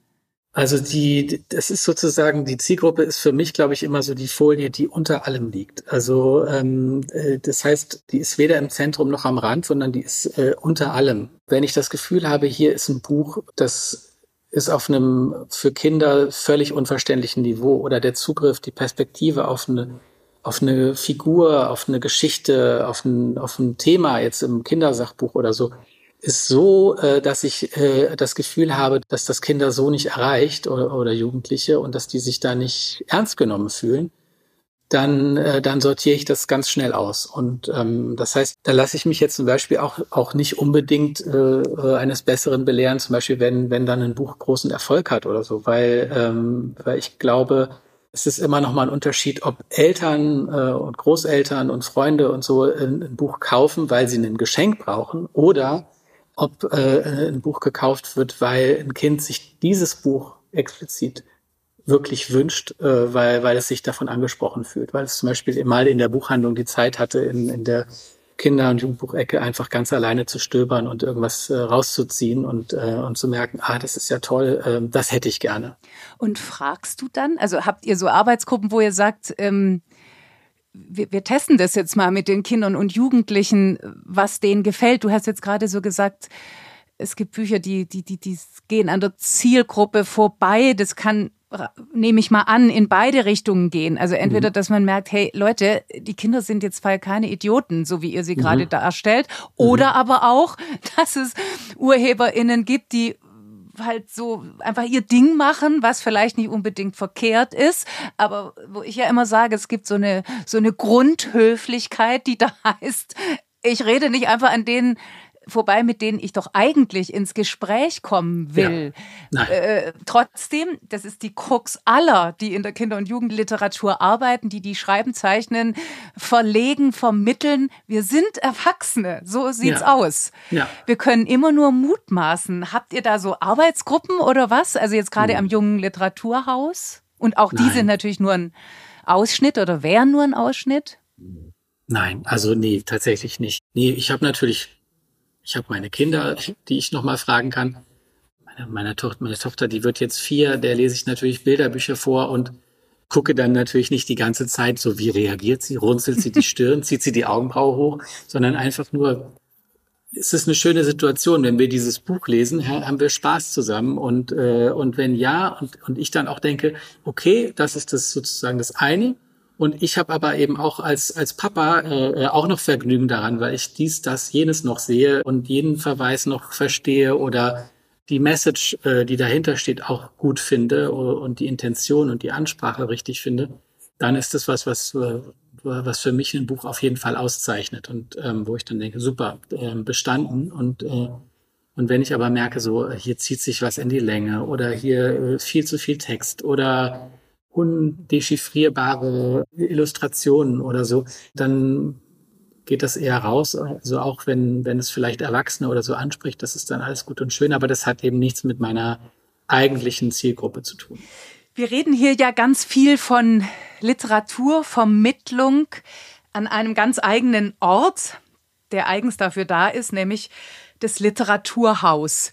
Also die, das ist sozusagen, die Zielgruppe ist für mich, glaube ich, immer so die Folie, die unter allem liegt. Also ähm, äh, das heißt, die ist weder im Zentrum noch am Rand, sondern die ist äh, unter allem. Wenn ich das Gefühl habe, hier ist ein Buch, das ist auf einem für Kinder völlig unverständlichen Niveau oder der Zugriff, die Perspektive auf eine auf eine Figur, auf eine Geschichte, auf ein, auf ein Thema jetzt im Kindersachbuch oder so, ist so, äh, dass ich äh, das Gefühl habe, dass das Kinder so nicht erreicht oder, oder Jugendliche und dass die sich da nicht ernst genommen fühlen, dann, äh, dann sortiere ich das ganz schnell aus. Und ähm, das heißt, da lasse ich mich jetzt zum Beispiel auch, auch nicht unbedingt äh, eines Besseren belehren, zum Beispiel wenn, wenn dann ein Buch großen Erfolg hat oder so, weil, ähm, weil ich glaube, es ist immer noch mal ein Unterschied, ob Eltern äh, und Großeltern und Freunde und so ein, ein Buch kaufen, weil sie ein Geschenk brauchen oder ob äh, ein Buch gekauft wird, weil ein Kind sich dieses Buch explizit wirklich wünscht, äh, weil, weil es sich davon angesprochen fühlt, weil es zum Beispiel mal in der Buchhandlung die Zeit hatte, in, in der Kinder- und Jugendbuchecke einfach ganz alleine zu stöbern und irgendwas äh, rauszuziehen und, äh, und zu merken, ah, das ist ja toll, äh, das hätte ich gerne. Und fragst du dann, also habt ihr so Arbeitsgruppen, wo ihr sagt, ähm, wir, wir testen das jetzt mal mit den Kindern und Jugendlichen, was denen gefällt. Du hast jetzt gerade so gesagt, es gibt Bücher, die, die, die, die gehen an der Zielgruppe vorbei. Das kann, nehme ich mal an, in beide Richtungen gehen. Also entweder, mhm. dass man merkt, hey Leute, die Kinder sind jetzt keine Idioten, so wie ihr sie mhm. gerade darstellt, oder mhm. aber auch, dass es UrheberInnen gibt, die halt so einfach ihr Ding machen, was vielleicht nicht unbedingt verkehrt ist, aber wo ich ja immer sage, es gibt so eine, so eine Grundhöflichkeit, die da heißt, ich rede nicht einfach an denen vorbei, mit denen ich doch eigentlich ins Gespräch kommen will. Ja. Äh, trotzdem, das ist die Krux aller, die in der Kinder- und Jugendliteratur arbeiten, die die schreiben, zeichnen, verlegen, vermitteln. Wir sind Erwachsene, so sieht's ja. aus. Ja. Wir können immer nur mutmaßen. Habt ihr da so Arbeitsgruppen oder was? Also jetzt gerade mhm. am jungen Literaturhaus? Und auch die Nein. sind natürlich nur ein Ausschnitt oder wären nur ein Ausschnitt? Nein, also nee, tatsächlich nicht. Nee, ich habe natürlich, ich habe meine Kinder, die ich nochmal fragen kann. Meine, meine, Tochter, meine Tochter, die wird jetzt vier, der lese ich natürlich Bilderbücher vor und gucke dann natürlich nicht die ganze Zeit so, wie reagiert sie, runzelt sie die Stirn, zieht sie die Augenbraue hoch, sondern einfach nur, es ist eine schöne Situation, wenn wir dieses Buch lesen, haben wir Spaß zusammen und äh, und wenn ja und und ich dann auch denke, okay, das ist das sozusagen das eine und ich habe aber eben auch als als Papa äh, auch noch Vergnügen daran, weil ich dies, das, jenes noch sehe und jeden Verweis noch verstehe oder die Message, äh, die dahinter steht, auch gut finde und die Intention und die Ansprache richtig finde, dann ist das was, was, äh, was für mich ein Buch auf jeden Fall auszeichnet und ähm, wo ich dann denke, super, äh, bestanden und äh, und wenn ich aber merke, so hier zieht sich was in die Länge oder hier äh, viel zu viel Text oder undechiffrierbare Illustrationen oder so, dann geht das eher raus. Also auch wenn, wenn es vielleicht Erwachsene oder so anspricht, das ist dann alles gut und schön, aber das hat eben nichts mit meiner eigentlichen Zielgruppe zu tun. Wir reden hier ja ganz viel von Literaturvermittlung an einem ganz eigenen Ort, der eigens dafür da ist, nämlich das Literaturhaus.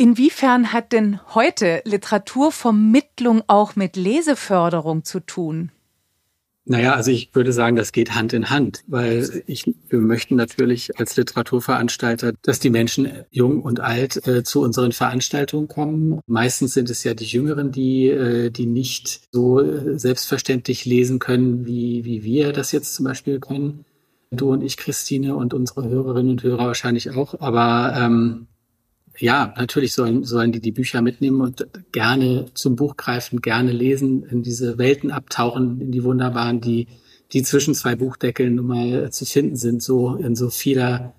Inwiefern hat denn heute Literaturvermittlung auch mit Leseförderung zu tun? Naja, also ich würde sagen, das geht Hand in Hand, weil ich, wir möchten natürlich als Literaturveranstalter, dass die Menschen jung und alt äh, zu unseren Veranstaltungen kommen. Meistens sind es ja die Jüngeren, die, äh, die nicht so äh, selbstverständlich lesen können, wie, wie wir das jetzt zum Beispiel können. Du und ich, Christine, und unsere Hörerinnen und Hörer wahrscheinlich auch. Aber ähm, ja, natürlich sollen, sollen die die Bücher mitnehmen und gerne zum Buch greifen, gerne lesen, in diese Welten abtauchen, in die wunderbaren, die, die zwischen zwei Buchdeckeln nun mal zu finden sind, so in so vieler,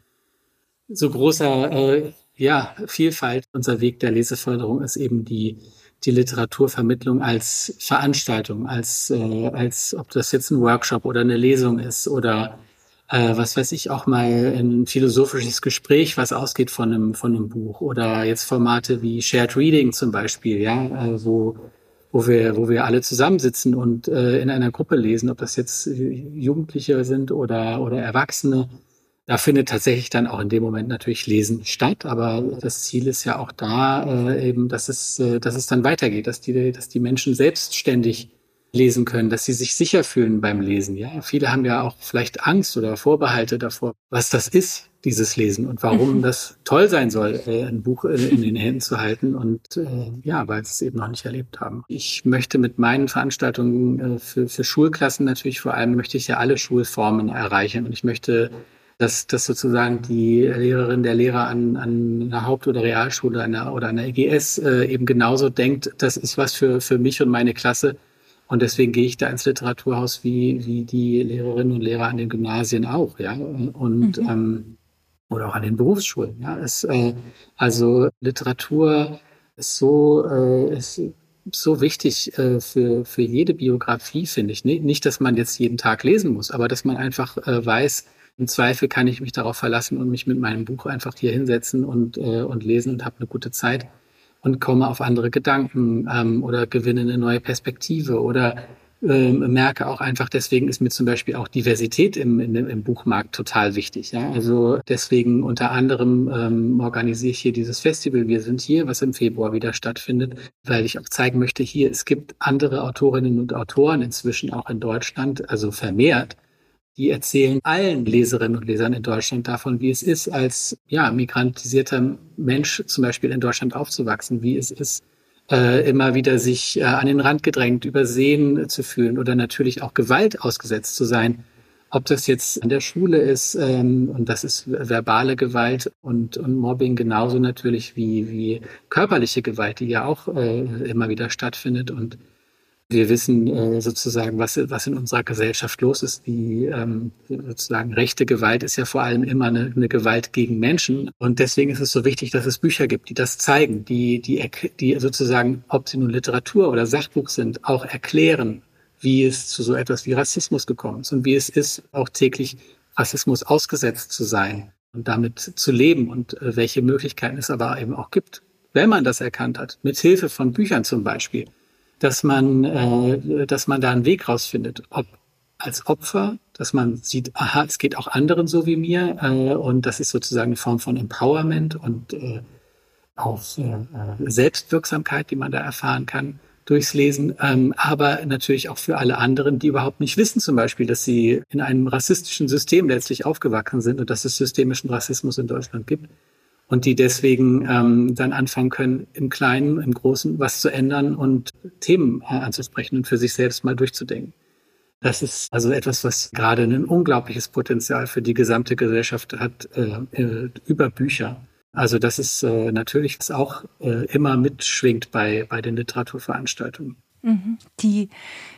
so großer, äh, ja, Vielfalt. Unser Weg der Leseförderung ist eben die, die Literaturvermittlung als Veranstaltung, als, äh, als ob das jetzt ein Workshop oder eine Lesung ist oder äh, was weiß ich, auch mal ein philosophisches Gespräch, was ausgeht von einem, von einem Buch oder jetzt Formate wie Shared Reading zum Beispiel, ja, äh, wo, wo wir, wo wir alle zusammensitzen und äh, in einer Gruppe lesen, ob das jetzt Jugendliche sind oder, oder Erwachsene. Da findet tatsächlich dann auch in dem Moment natürlich Lesen statt, aber das Ziel ist ja auch da äh, eben, dass es, äh, dass es dann weitergeht, dass die, dass die Menschen selbstständig lesen können, dass sie sich sicher fühlen beim Lesen. Ja, viele haben ja auch vielleicht Angst oder Vorbehalte davor, was das ist, dieses Lesen und warum mhm. das toll sein soll, äh, ein Buch in den Händen zu halten und äh, ja, weil sie es eben noch nicht erlebt haben. Ich möchte mit meinen Veranstaltungen äh, für, für Schulklassen natürlich vor allem möchte ich ja alle Schulformen erreichen und ich möchte dass, dass sozusagen die Lehrerin, der Lehrer an, an einer Haupt- oder Realschule einer, oder einer EGS äh, eben genauso denkt, das ist was für, für mich und meine Klasse und deswegen gehe ich da ins Literaturhaus wie, wie die Lehrerinnen und Lehrer an den Gymnasien auch, ja. Und mhm. ähm, oder auch an den Berufsschulen. Ja. Es, äh, also Literatur ist so, äh, ist so wichtig äh, für, für jede Biografie, finde ich. Nicht, dass man jetzt jeden Tag lesen muss, aber dass man einfach äh, weiß, im Zweifel kann ich mich darauf verlassen und mich mit meinem Buch einfach hier hinsetzen und, äh, und lesen und habe eine gute Zeit und komme auf andere Gedanken ähm, oder gewinne eine neue Perspektive oder ähm, merke auch einfach, deswegen ist mir zum Beispiel auch Diversität im, im, im Buchmarkt total wichtig. Ja? Also deswegen unter anderem ähm, organisiere ich hier dieses Festival Wir sind hier, was im Februar wieder stattfindet, weil ich auch zeigen möchte, hier, es gibt andere Autorinnen und Autoren inzwischen auch in Deutschland, also vermehrt, die erzählen allen Leserinnen und Lesern in Deutschland davon, wie es ist, als ja, migrantisierter Mensch zum Beispiel in Deutschland aufzuwachsen, wie es ist, äh, immer wieder sich äh, an den Rand gedrängt, übersehen zu fühlen oder natürlich auch Gewalt ausgesetzt zu sein. Ob das jetzt an der Schule ist, ähm, und das ist verbale Gewalt und, und Mobbing genauso natürlich wie, wie körperliche Gewalt, die ja auch äh, immer wieder stattfindet und wir wissen äh, sozusagen, was, was in unserer Gesellschaft los ist. Die ähm, sozusagen rechte Gewalt ist ja vor allem immer eine, eine Gewalt gegen Menschen. Und deswegen ist es so wichtig, dass es Bücher gibt, die das zeigen, die, die, die sozusagen, ob sie nun Literatur oder Sachbuch sind, auch erklären, wie es zu so etwas wie Rassismus gekommen ist und wie es ist, auch täglich Rassismus ausgesetzt zu sein und damit zu leben und äh, welche Möglichkeiten es aber eben auch gibt, wenn man das erkannt hat, mit Hilfe von Büchern zum Beispiel dass man, äh, dass man da einen Weg rausfindet, ob als Opfer, dass man sieht, aha, es geht auch anderen so wie mir äh, und das ist sozusagen eine Form von Empowerment und äh, auch äh, Selbstwirksamkeit, die man da erfahren kann durchs Lesen, ähm, aber natürlich auch für alle anderen, die überhaupt nicht wissen, zum Beispiel, dass sie in einem rassistischen System letztlich aufgewachsen sind und dass es systemischen Rassismus in Deutschland gibt und die deswegen ähm, dann anfangen können, im Kleinen, im Großen was zu ändern und Themen äh, anzusprechen und für sich selbst mal durchzudenken. Das ist also etwas, was gerade ein unglaubliches Potenzial für die gesamte Gesellschaft hat, äh, äh, über Bücher. Also das ist äh, natürlich was auch äh, immer mitschwingt bei, bei den Literaturveranstaltungen. Mhm. Die,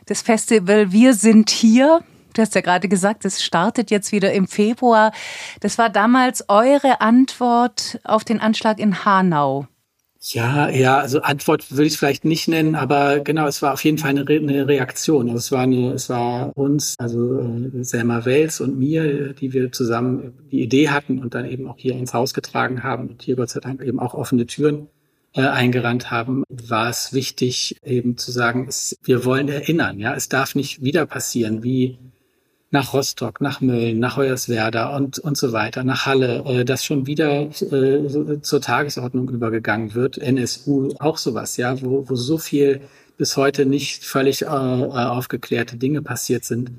das Festival Wir sind hier, du hast ja gerade gesagt, es startet jetzt wieder im Februar. Das war damals eure Antwort auf den Anschlag in Hanau. Ja, ja, also Antwort würde ich es vielleicht nicht nennen, aber genau, es war auf jeden Fall eine, Re eine Reaktion. Also es war eine, es war uns, also äh, Selma Wels und mir, die wir zusammen die Idee hatten und dann eben auch hier ins Haus getragen haben und hier Gott sei Dank eben auch offene Türen äh, eingerannt haben, war es wichtig eben zu sagen, es, wir wollen erinnern, ja, es darf nicht wieder passieren, wie nach Rostock, nach Mölln, nach Hoyerswerda und, und so weiter, nach Halle, äh, das schon wieder äh, zur Tagesordnung übergegangen wird. NSU auch sowas, ja, wo, wo so viel bis heute nicht völlig äh, aufgeklärte Dinge passiert sind,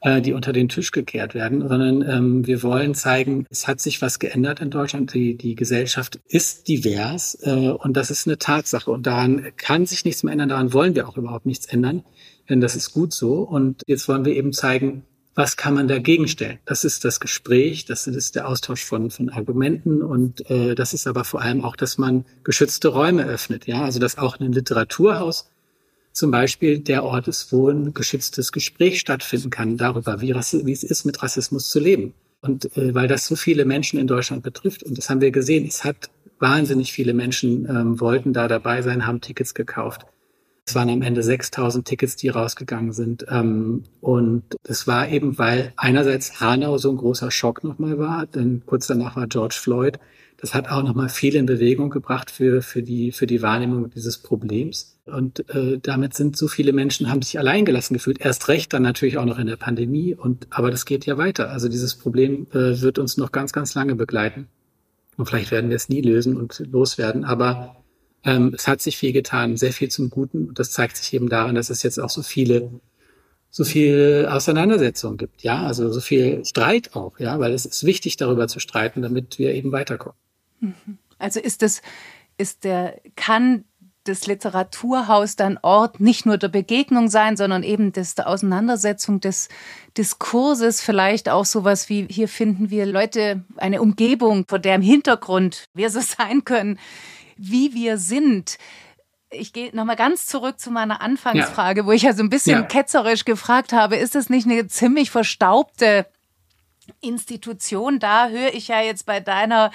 äh, die unter den Tisch gekehrt werden, sondern ähm, wir wollen zeigen, es hat sich was geändert in Deutschland. Die, die Gesellschaft ist divers äh, und das ist eine Tatsache. Und daran kann sich nichts mehr ändern, daran wollen wir auch überhaupt nichts ändern, denn das ist gut so. Und jetzt wollen wir eben zeigen, was kann man dagegen stellen? Das ist das Gespräch, das ist der Austausch von, von Argumenten und äh, das ist aber vor allem auch, dass man geschützte Räume öffnet. Ja, also dass auch ein Literaturhaus zum Beispiel der Ort ist, wo ein geschütztes Gespräch stattfinden kann darüber, wie, wie es ist, mit Rassismus zu leben. Und äh, weil das so viele Menschen in Deutschland betrifft, und das haben wir gesehen, es hat wahnsinnig viele Menschen ähm, wollten da dabei sein, haben Tickets gekauft. Es waren am Ende 6000 Tickets, die rausgegangen sind. Ähm, und es war eben, weil einerseits Hanau so ein großer Schock nochmal war, denn kurz danach war George Floyd. Das hat auch nochmal viel in Bewegung gebracht für, für, die, für die Wahrnehmung dieses Problems. Und äh, damit sind so viele Menschen, haben sich alleingelassen gefühlt. Erst recht dann natürlich auch noch in der Pandemie. Und aber das geht ja weiter. Also dieses Problem äh, wird uns noch ganz, ganz lange begleiten. Und vielleicht werden wir es nie lösen und loswerden. Aber ähm, es hat sich viel getan, sehr viel zum Guten. Und das zeigt sich eben daran, dass es jetzt auch so viele, so viel Auseinandersetzungen gibt. Ja, also so viel Streit auch. Ja, weil es ist wichtig, darüber zu streiten, damit wir eben weiterkommen. Mhm. Also ist das, ist der, kann das Literaturhaus dann Ort nicht nur der Begegnung sein, sondern eben des, der Auseinandersetzung des Diskurses, vielleicht auch sowas wie, hier finden wir Leute, eine Umgebung, vor der im Hintergrund wir so sein können, wie wir sind. Ich gehe nochmal ganz zurück zu meiner Anfangsfrage, ja. wo ich ja so ein bisschen ja. ketzerisch gefragt habe, ist das nicht eine ziemlich verstaubte Institution, da höre ich ja jetzt bei deiner,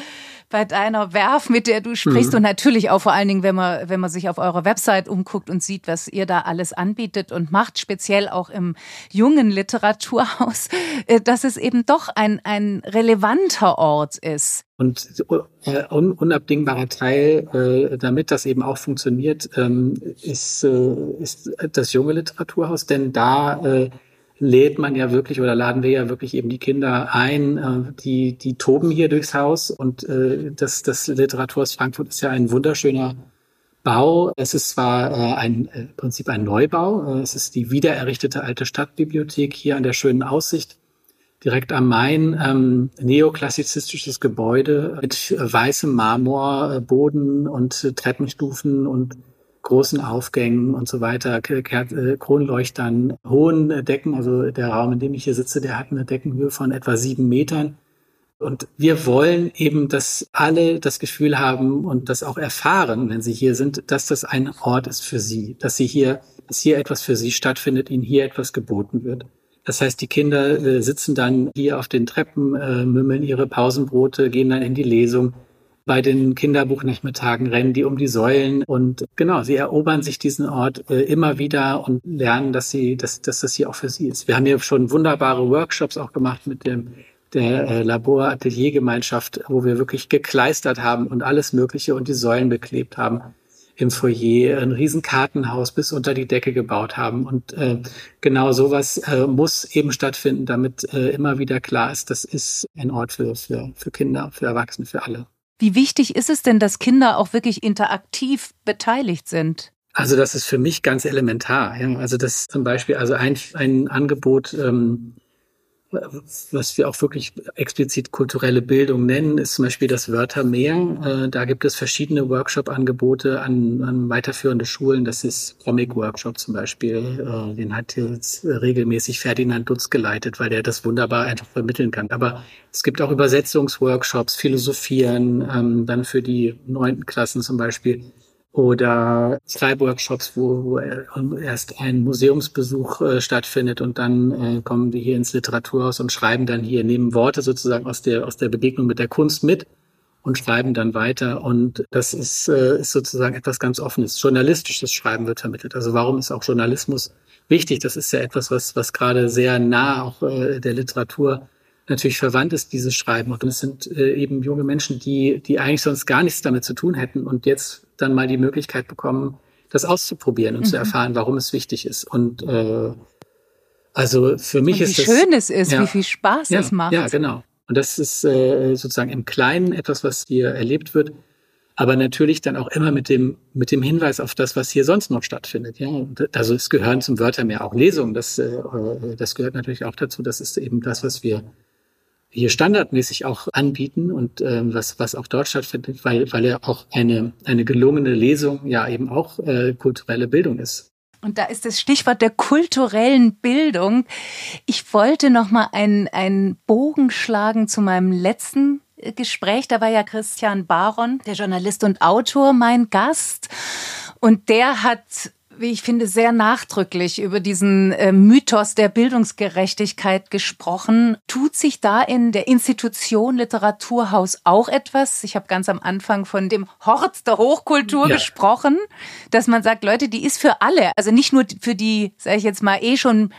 bei deiner Werf, mit der du sprichst mhm. und natürlich auch vor allen Dingen, wenn man, wenn man sich auf eurer Website umguckt und sieht, was ihr da alles anbietet und macht, speziell auch im jungen Literaturhaus, äh, dass es eben doch ein, ein relevanter Ort ist. Und äh, unabdingbarer Teil, äh, damit das eben auch funktioniert, ähm, ist, äh, ist das junge Literaturhaus, denn da äh, lädt man ja wirklich oder laden wir ja wirklich eben die Kinder ein, äh, die, die toben hier durchs Haus und äh, das, das Literaturhaus Frankfurt ist ja ein wunderschöner Bau. Es ist zwar äh, ein äh, im Prinzip ein Neubau, äh, es ist die wiedererrichtete alte Stadtbibliothek hier an der schönen Aussicht direkt am Main, ähm, neoklassizistisches Gebäude mit weißem Marmorboden und Treppenstufen und großen Aufgängen und so weiter, äh, Kronleuchtern, hohen Decken. Also der Raum, in dem ich hier sitze, der hat eine Deckenhöhe von etwa sieben Metern. Und wir wollen eben, dass alle das Gefühl haben und das auch erfahren, wenn sie hier sind, dass das ein Ort ist für sie, dass sie hier, dass hier etwas für sie stattfindet, ihnen hier etwas geboten wird. Das heißt, die Kinder äh, sitzen dann hier auf den Treppen, äh, mümmeln ihre Pausenbrote, gehen dann in die Lesung bei den Kinderbuchnachmittagen rennen die um die Säulen und genau, sie erobern sich diesen Ort äh, immer wieder und lernen, dass sie, dass, dass das hier auch für sie ist. Wir haben hier schon wunderbare Workshops auch gemacht mit dem der äh, Labor-Atelier-Gemeinschaft, wo wir wirklich gekleistert haben und alles Mögliche und die Säulen beklebt haben. im Foyer ein Riesenkartenhaus bis unter die Decke gebaut haben. Und äh, genau sowas äh, muss eben stattfinden, damit äh, immer wieder klar ist, das ist ein Ort für, für, für Kinder, für Erwachsene, für alle. Wie wichtig ist es denn, dass Kinder auch wirklich interaktiv beteiligt sind? Also das ist für mich ganz elementar. Ja. Also das zum Beispiel, also ein, ein Angebot, ähm, was wir auch wirklich explizit kulturelle Bildung nennen, ist zum Beispiel das Wörtermeer. Äh, da gibt es verschiedene Workshop-Angebote an, an weiterführende Schulen. Das ist Comic-Workshop zum Beispiel. Äh, den hat jetzt regelmäßig Ferdinand Dutz geleitet, weil der das wunderbar einfach vermitteln kann. Aber es gibt auch Übersetzungsworkshops, Philosophieren, ähm, dann für die neunten Klassen zum Beispiel oder Schreibworkshops, wo, wo erst ein Museumsbesuch äh, stattfindet und dann äh, kommen wir hier ins Literaturhaus und schreiben dann hier, nehmen Worte sozusagen aus der, aus der Begegnung mit der Kunst mit und schreiben dann weiter. Und das ist, äh, ist sozusagen etwas ganz Offenes. Journalistisches Schreiben wird vermittelt. Also warum ist auch Journalismus wichtig? Das ist ja etwas, was, was gerade sehr nah auch äh, der Literatur natürlich verwandt ist, dieses Schreiben. Und es sind äh, eben junge Menschen, die, die eigentlich sonst gar nichts damit zu tun hätten und jetzt dann mal die Möglichkeit bekommen, das auszuprobieren und mhm. zu erfahren, warum es wichtig ist. Und äh, also für mich und ist wie das. Wie schön es ist, ja, wie viel Spaß ja, es macht. Ja, genau. Und das ist äh, sozusagen im Kleinen etwas, was hier erlebt wird, aber natürlich dann auch immer mit dem mit dem Hinweis auf das, was hier sonst noch stattfindet. Ja, also es gehören zum Wörtermeer auch Lesungen. Das äh, das gehört natürlich auch dazu. Das ist eben das, was wir hier standardmäßig auch anbieten und ähm, was, was auch dort stattfindet, weil, weil ja auch eine, eine gelungene Lesung ja eben auch äh, kulturelle Bildung ist. Und da ist das Stichwort der kulturellen Bildung. Ich wollte noch mal einen, einen Bogen schlagen zu meinem letzten äh, Gespräch. Da war ja Christian Baron, der Journalist und Autor, mein Gast. Und der hat wie ich finde, sehr nachdrücklich über diesen äh, Mythos der Bildungsgerechtigkeit gesprochen. Tut sich da in der Institution Literaturhaus auch etwas? Ich habe ganz am Anfang von dem Hort der Hochkultur ja. gesprochen, dass man sagt, Leute, die ist für alle, also nicht nur für die, sage ich jetzt mal, eh schon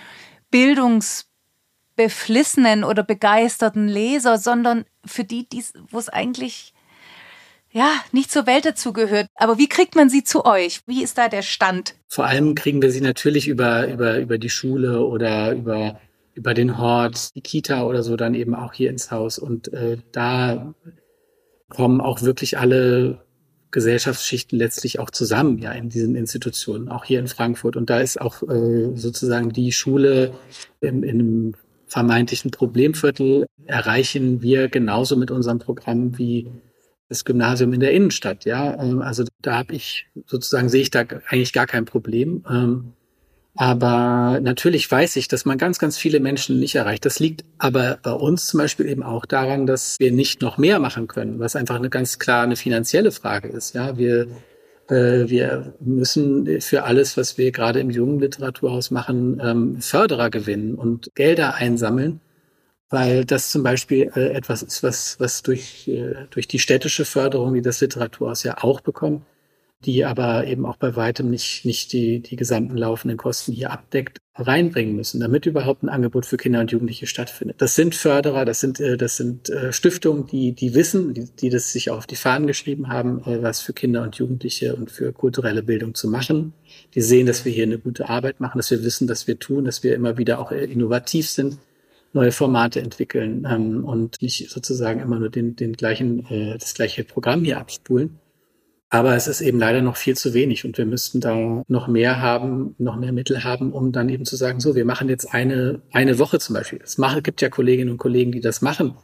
bildungsbeflissenen oder begeisterten Leser, sondern für die, wo es eigentlich ja, nicht zur Welt dazugehört. Aber wie kriegt man sie zu euch? Wie ist da der Stand? Vor allem kriegen wir sie natürlich über, über, über die Schule oder über, über den Hort, die Kita oder so dann eben auch hier ins Haus. Und äh, da kommen auch wirklich alle Gesellschaftsschichten letztlich auch zusammen, ja, in diesen Institutionen, auch hier in Frankfurt. Und da ist auch äh, sozusagen die Schule im, einem vermeintlichen Problemviertel erreichen wir genauso mit unserem Programm wie das Gymnasium in der Innenstadt. Ja, ähm, also da habe ich sozusagen sehe ich da eigentlich gar kein Problem. Ähm, aber natürlich weiß ich, dass man ganz, ganz viele Menschen nicht erreicht. Das liegt aber bei uns zum Beispiel eben auch daran, dass wir nicht noch mehr machen können, was einfach eine ganz klar eine finanzielle Frage ist. Ja, wir äh, wir müssen für alles, was wir gerade im jungen Literaturhaus machen, ähm, Förderer gewinnen und Gelder einsammeln weil das zum Beispiel äh, etwas ist, was, was durch, äh, durch die städtische Förderung, die das Literaturhaus ja auch bekommt, die aber eben auch bei weitem nicht, nicht die, die gesamten laufenden Kosten hier abdeckt, reinbringen müssen, damit überhaupt ein Angebot für Kinder und Jugendliche stattfindet. Das sind Förderer, das sind, äh, das sind äh, Stiftungen, die, die wissen, die, die das sich auf die Fahnen geschrieben haben, äh, was für Kinder und Jugendliche und für kulturelle Bildung zu machen. Die sehen, dass wir hier eine gute Arbeit machen, dass wir wissen, dass wir tun, dass wir immer wieder auch innovativ sind neue Formate entwickeln ähm, und nicht sozusagen immer nur den, den gleichen, äh, das gleiche Programm hier abspulen. Aber es ist eben leider noch viel zu wenig und wir müssten da noch mehr haben, noch mehr Mittel haben, um dann eben zu sagen, so, wir machen jetzt eine, eine Woche zum Beispiel. Es gibt ja Kolleginnen und Kollegen, die das machen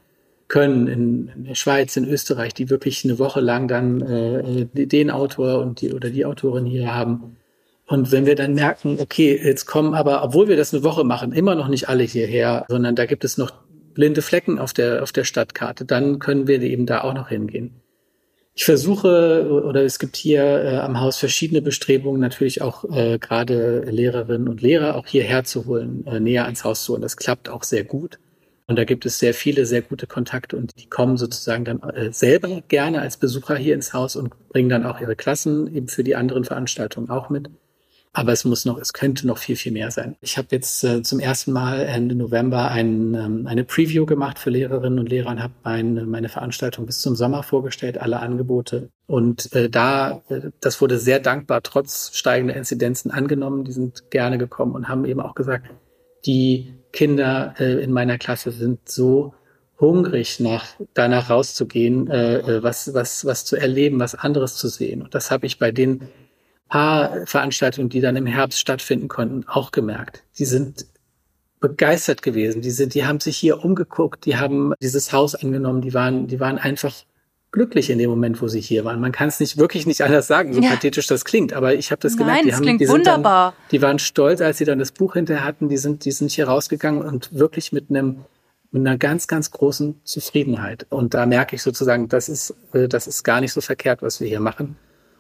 können in, in der Schweiz, in Österreich, die wirklich eine Woche lang dann äh, den Autor und die oder die Autorin hier haben und wenn wir dann merken, okay, jetzt kommen aber, obwohl wir das eine Woche machen, immer noch nicht alle hierher, sondern da gibt es noch blinde Flecken auf der, auf der Stadtkarte, dann können wir eben da auch noch hingehen. Ich versuche, oder es gibt hier äh, am Haus verschiedene Bestrebungen, natürlich auch äh, gerade Lehrerinnen und Lehrer auch hierher zu holen, äh, näher ans Haus zu holen. Das klappt auch sehr gut. Und da gibt es sehr viele, sehr gute Kontakte und die kommen sozusagen dann äh, selber gerne als Besucher hier ins Haus und bringen dann auch ihre Klassen eben für die anderen Veranstaltungen auch mit. Aber es muss noch, es könnte noch viel, viel mehr sein. Ich habe jetzt äh, zum ersten Mal Ende November ein, ähm, eine Preview gemacht für Lehrerinnen und Lehrer und habe mein, meine Veranstaltung bis zum Sommer vorgestellt, alle Angebote. Und äh, da, äh, das wurde sehr dankbar, trotz steigender Inzidenzen angenommen. Die sind gerne gekommen und haben eben auch gesagt, die Kinder äh, in meiner Klasse sind so hungrig nach danach rauszugehen, äh, äh, was was was zu erleben, was anderes zu sehen. Und das habe ich bei den paar Veranstaltungen, die dann im Herbst stattfinden konnten, auch gemerkt. Die sind begeistert gewesen. Die sind, die haben sich hier umgeguckt, die haben dieses Haus angenommen, die waren, die waren einfach glücklich in dem Moment, wo sie hier waren. Man kann es nicht wirklich nicht anders sagen, so ja. pathetisch das klingt, aber ich habe das gemerkt. Nein, die, haben, die, wunderbar. Dann, die waren stolz, als sie dann das Buch hinterher hatten. Die sind, die sind hier rausgegangen und wirklich mit einem mit einer ganz, ganz großen Zufriedenheit. Und da merke ich sozusagen, das ist, äh, das ist gar nicht so verkehrt, was wir hier machen.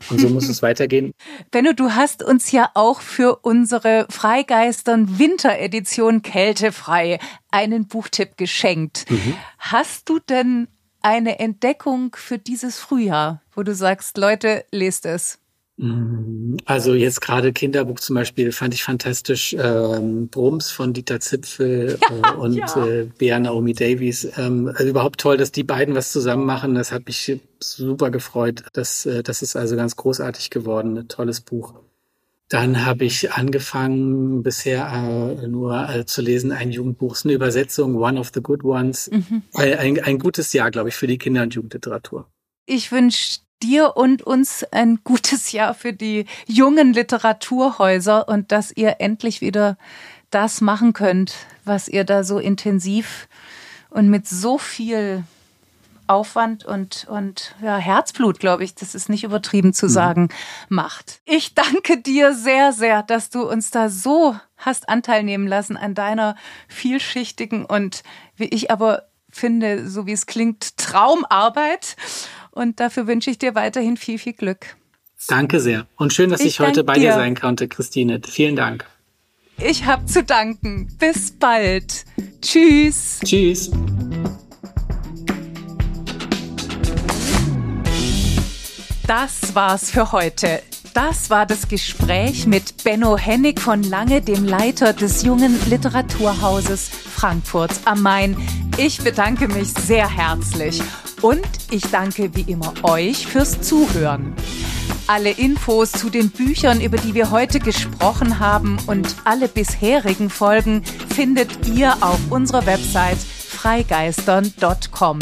Und so muss es weitergehen. Benno, du hast uns ja auch für unsere Freigeistern Winteredition Kältefrei einen Buchtipp geschenkt. Mhm. Hast du denn eine Entdeckung für dieses Frühjahr, wo du sagst, Leute, lest es? Mm, also jetzt gerade Kinderbuch zum Beispiel fand ich fantastisch. Ähm, Brums von Dieter Zipfel ja, äh, und ja. äh, Bea Naomi Davies. Ähm, also überhaupt toll, dass die beiden was zusammen machen. Das hat mich super gefreut. Das, äh, das ist also ganz großartig geworden. Ein tolles Buch. Dann habe ich angefangen, bisher äh, nur äh, zu lesen, ein Jugendbuch, ist eine Übersetzung, One of the Good Ones. Mhm. Ein, ein gutes Jahr, glaube ich, für die Kinder- und Jugendliteratur. Ich wünsche dir und uns ein gutes Jahr für die jungen Literaturhäuser und dass ihr endlich wieder das machen könnt, was ihr da so intensiv und mit so viel Aufwand und, und ja, Herzblut, glaube ich, das ist nicht übertrieben zu mhm. sagen, mhm. macht. Ich danke dir sehr, sehr, dass du uns da so hast Anteil nehmen lassen an deiner vielschichtigen und wie ich aber finde, so wie es klingt, Traumarbeit. Und dafür wünsche ich dir weiterhin viel, viel Glück. Danke sehr. Und schön, dass ich, ich heute bei dir. dir sein konnte, Christine. Vielen Dank. Ich habe zu danken. Bis bald. Tschüss. Tschüss. Das war's für heute. Das war das Gespräch mit Benno Hennig von Lange, dem Leiter des jungen Literaturhauses Frankfurt am Main. Ich bedanke mich sehr herzlich und ich danke wie immer euch fürs Zuhören. Alle Infos zu den Büchern, über die wir heute gesprochen haben und alle bisherigen Folgen findet ihr auf unserer Website freigeistern.com.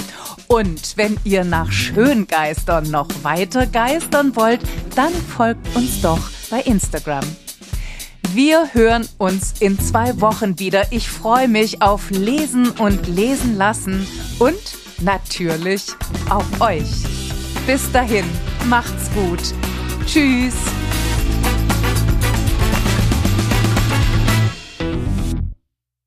Und wenn ihr nach Schöngeistern noch weiter geistern wollt, dann folgt uns doch bei Instagram. Wir hören uns in zwei Wochen wieder. Ich freue mich auf Lesen und Lesen lassen und natürlich auf euch. Bis dahin, macht's gut. Tschüss.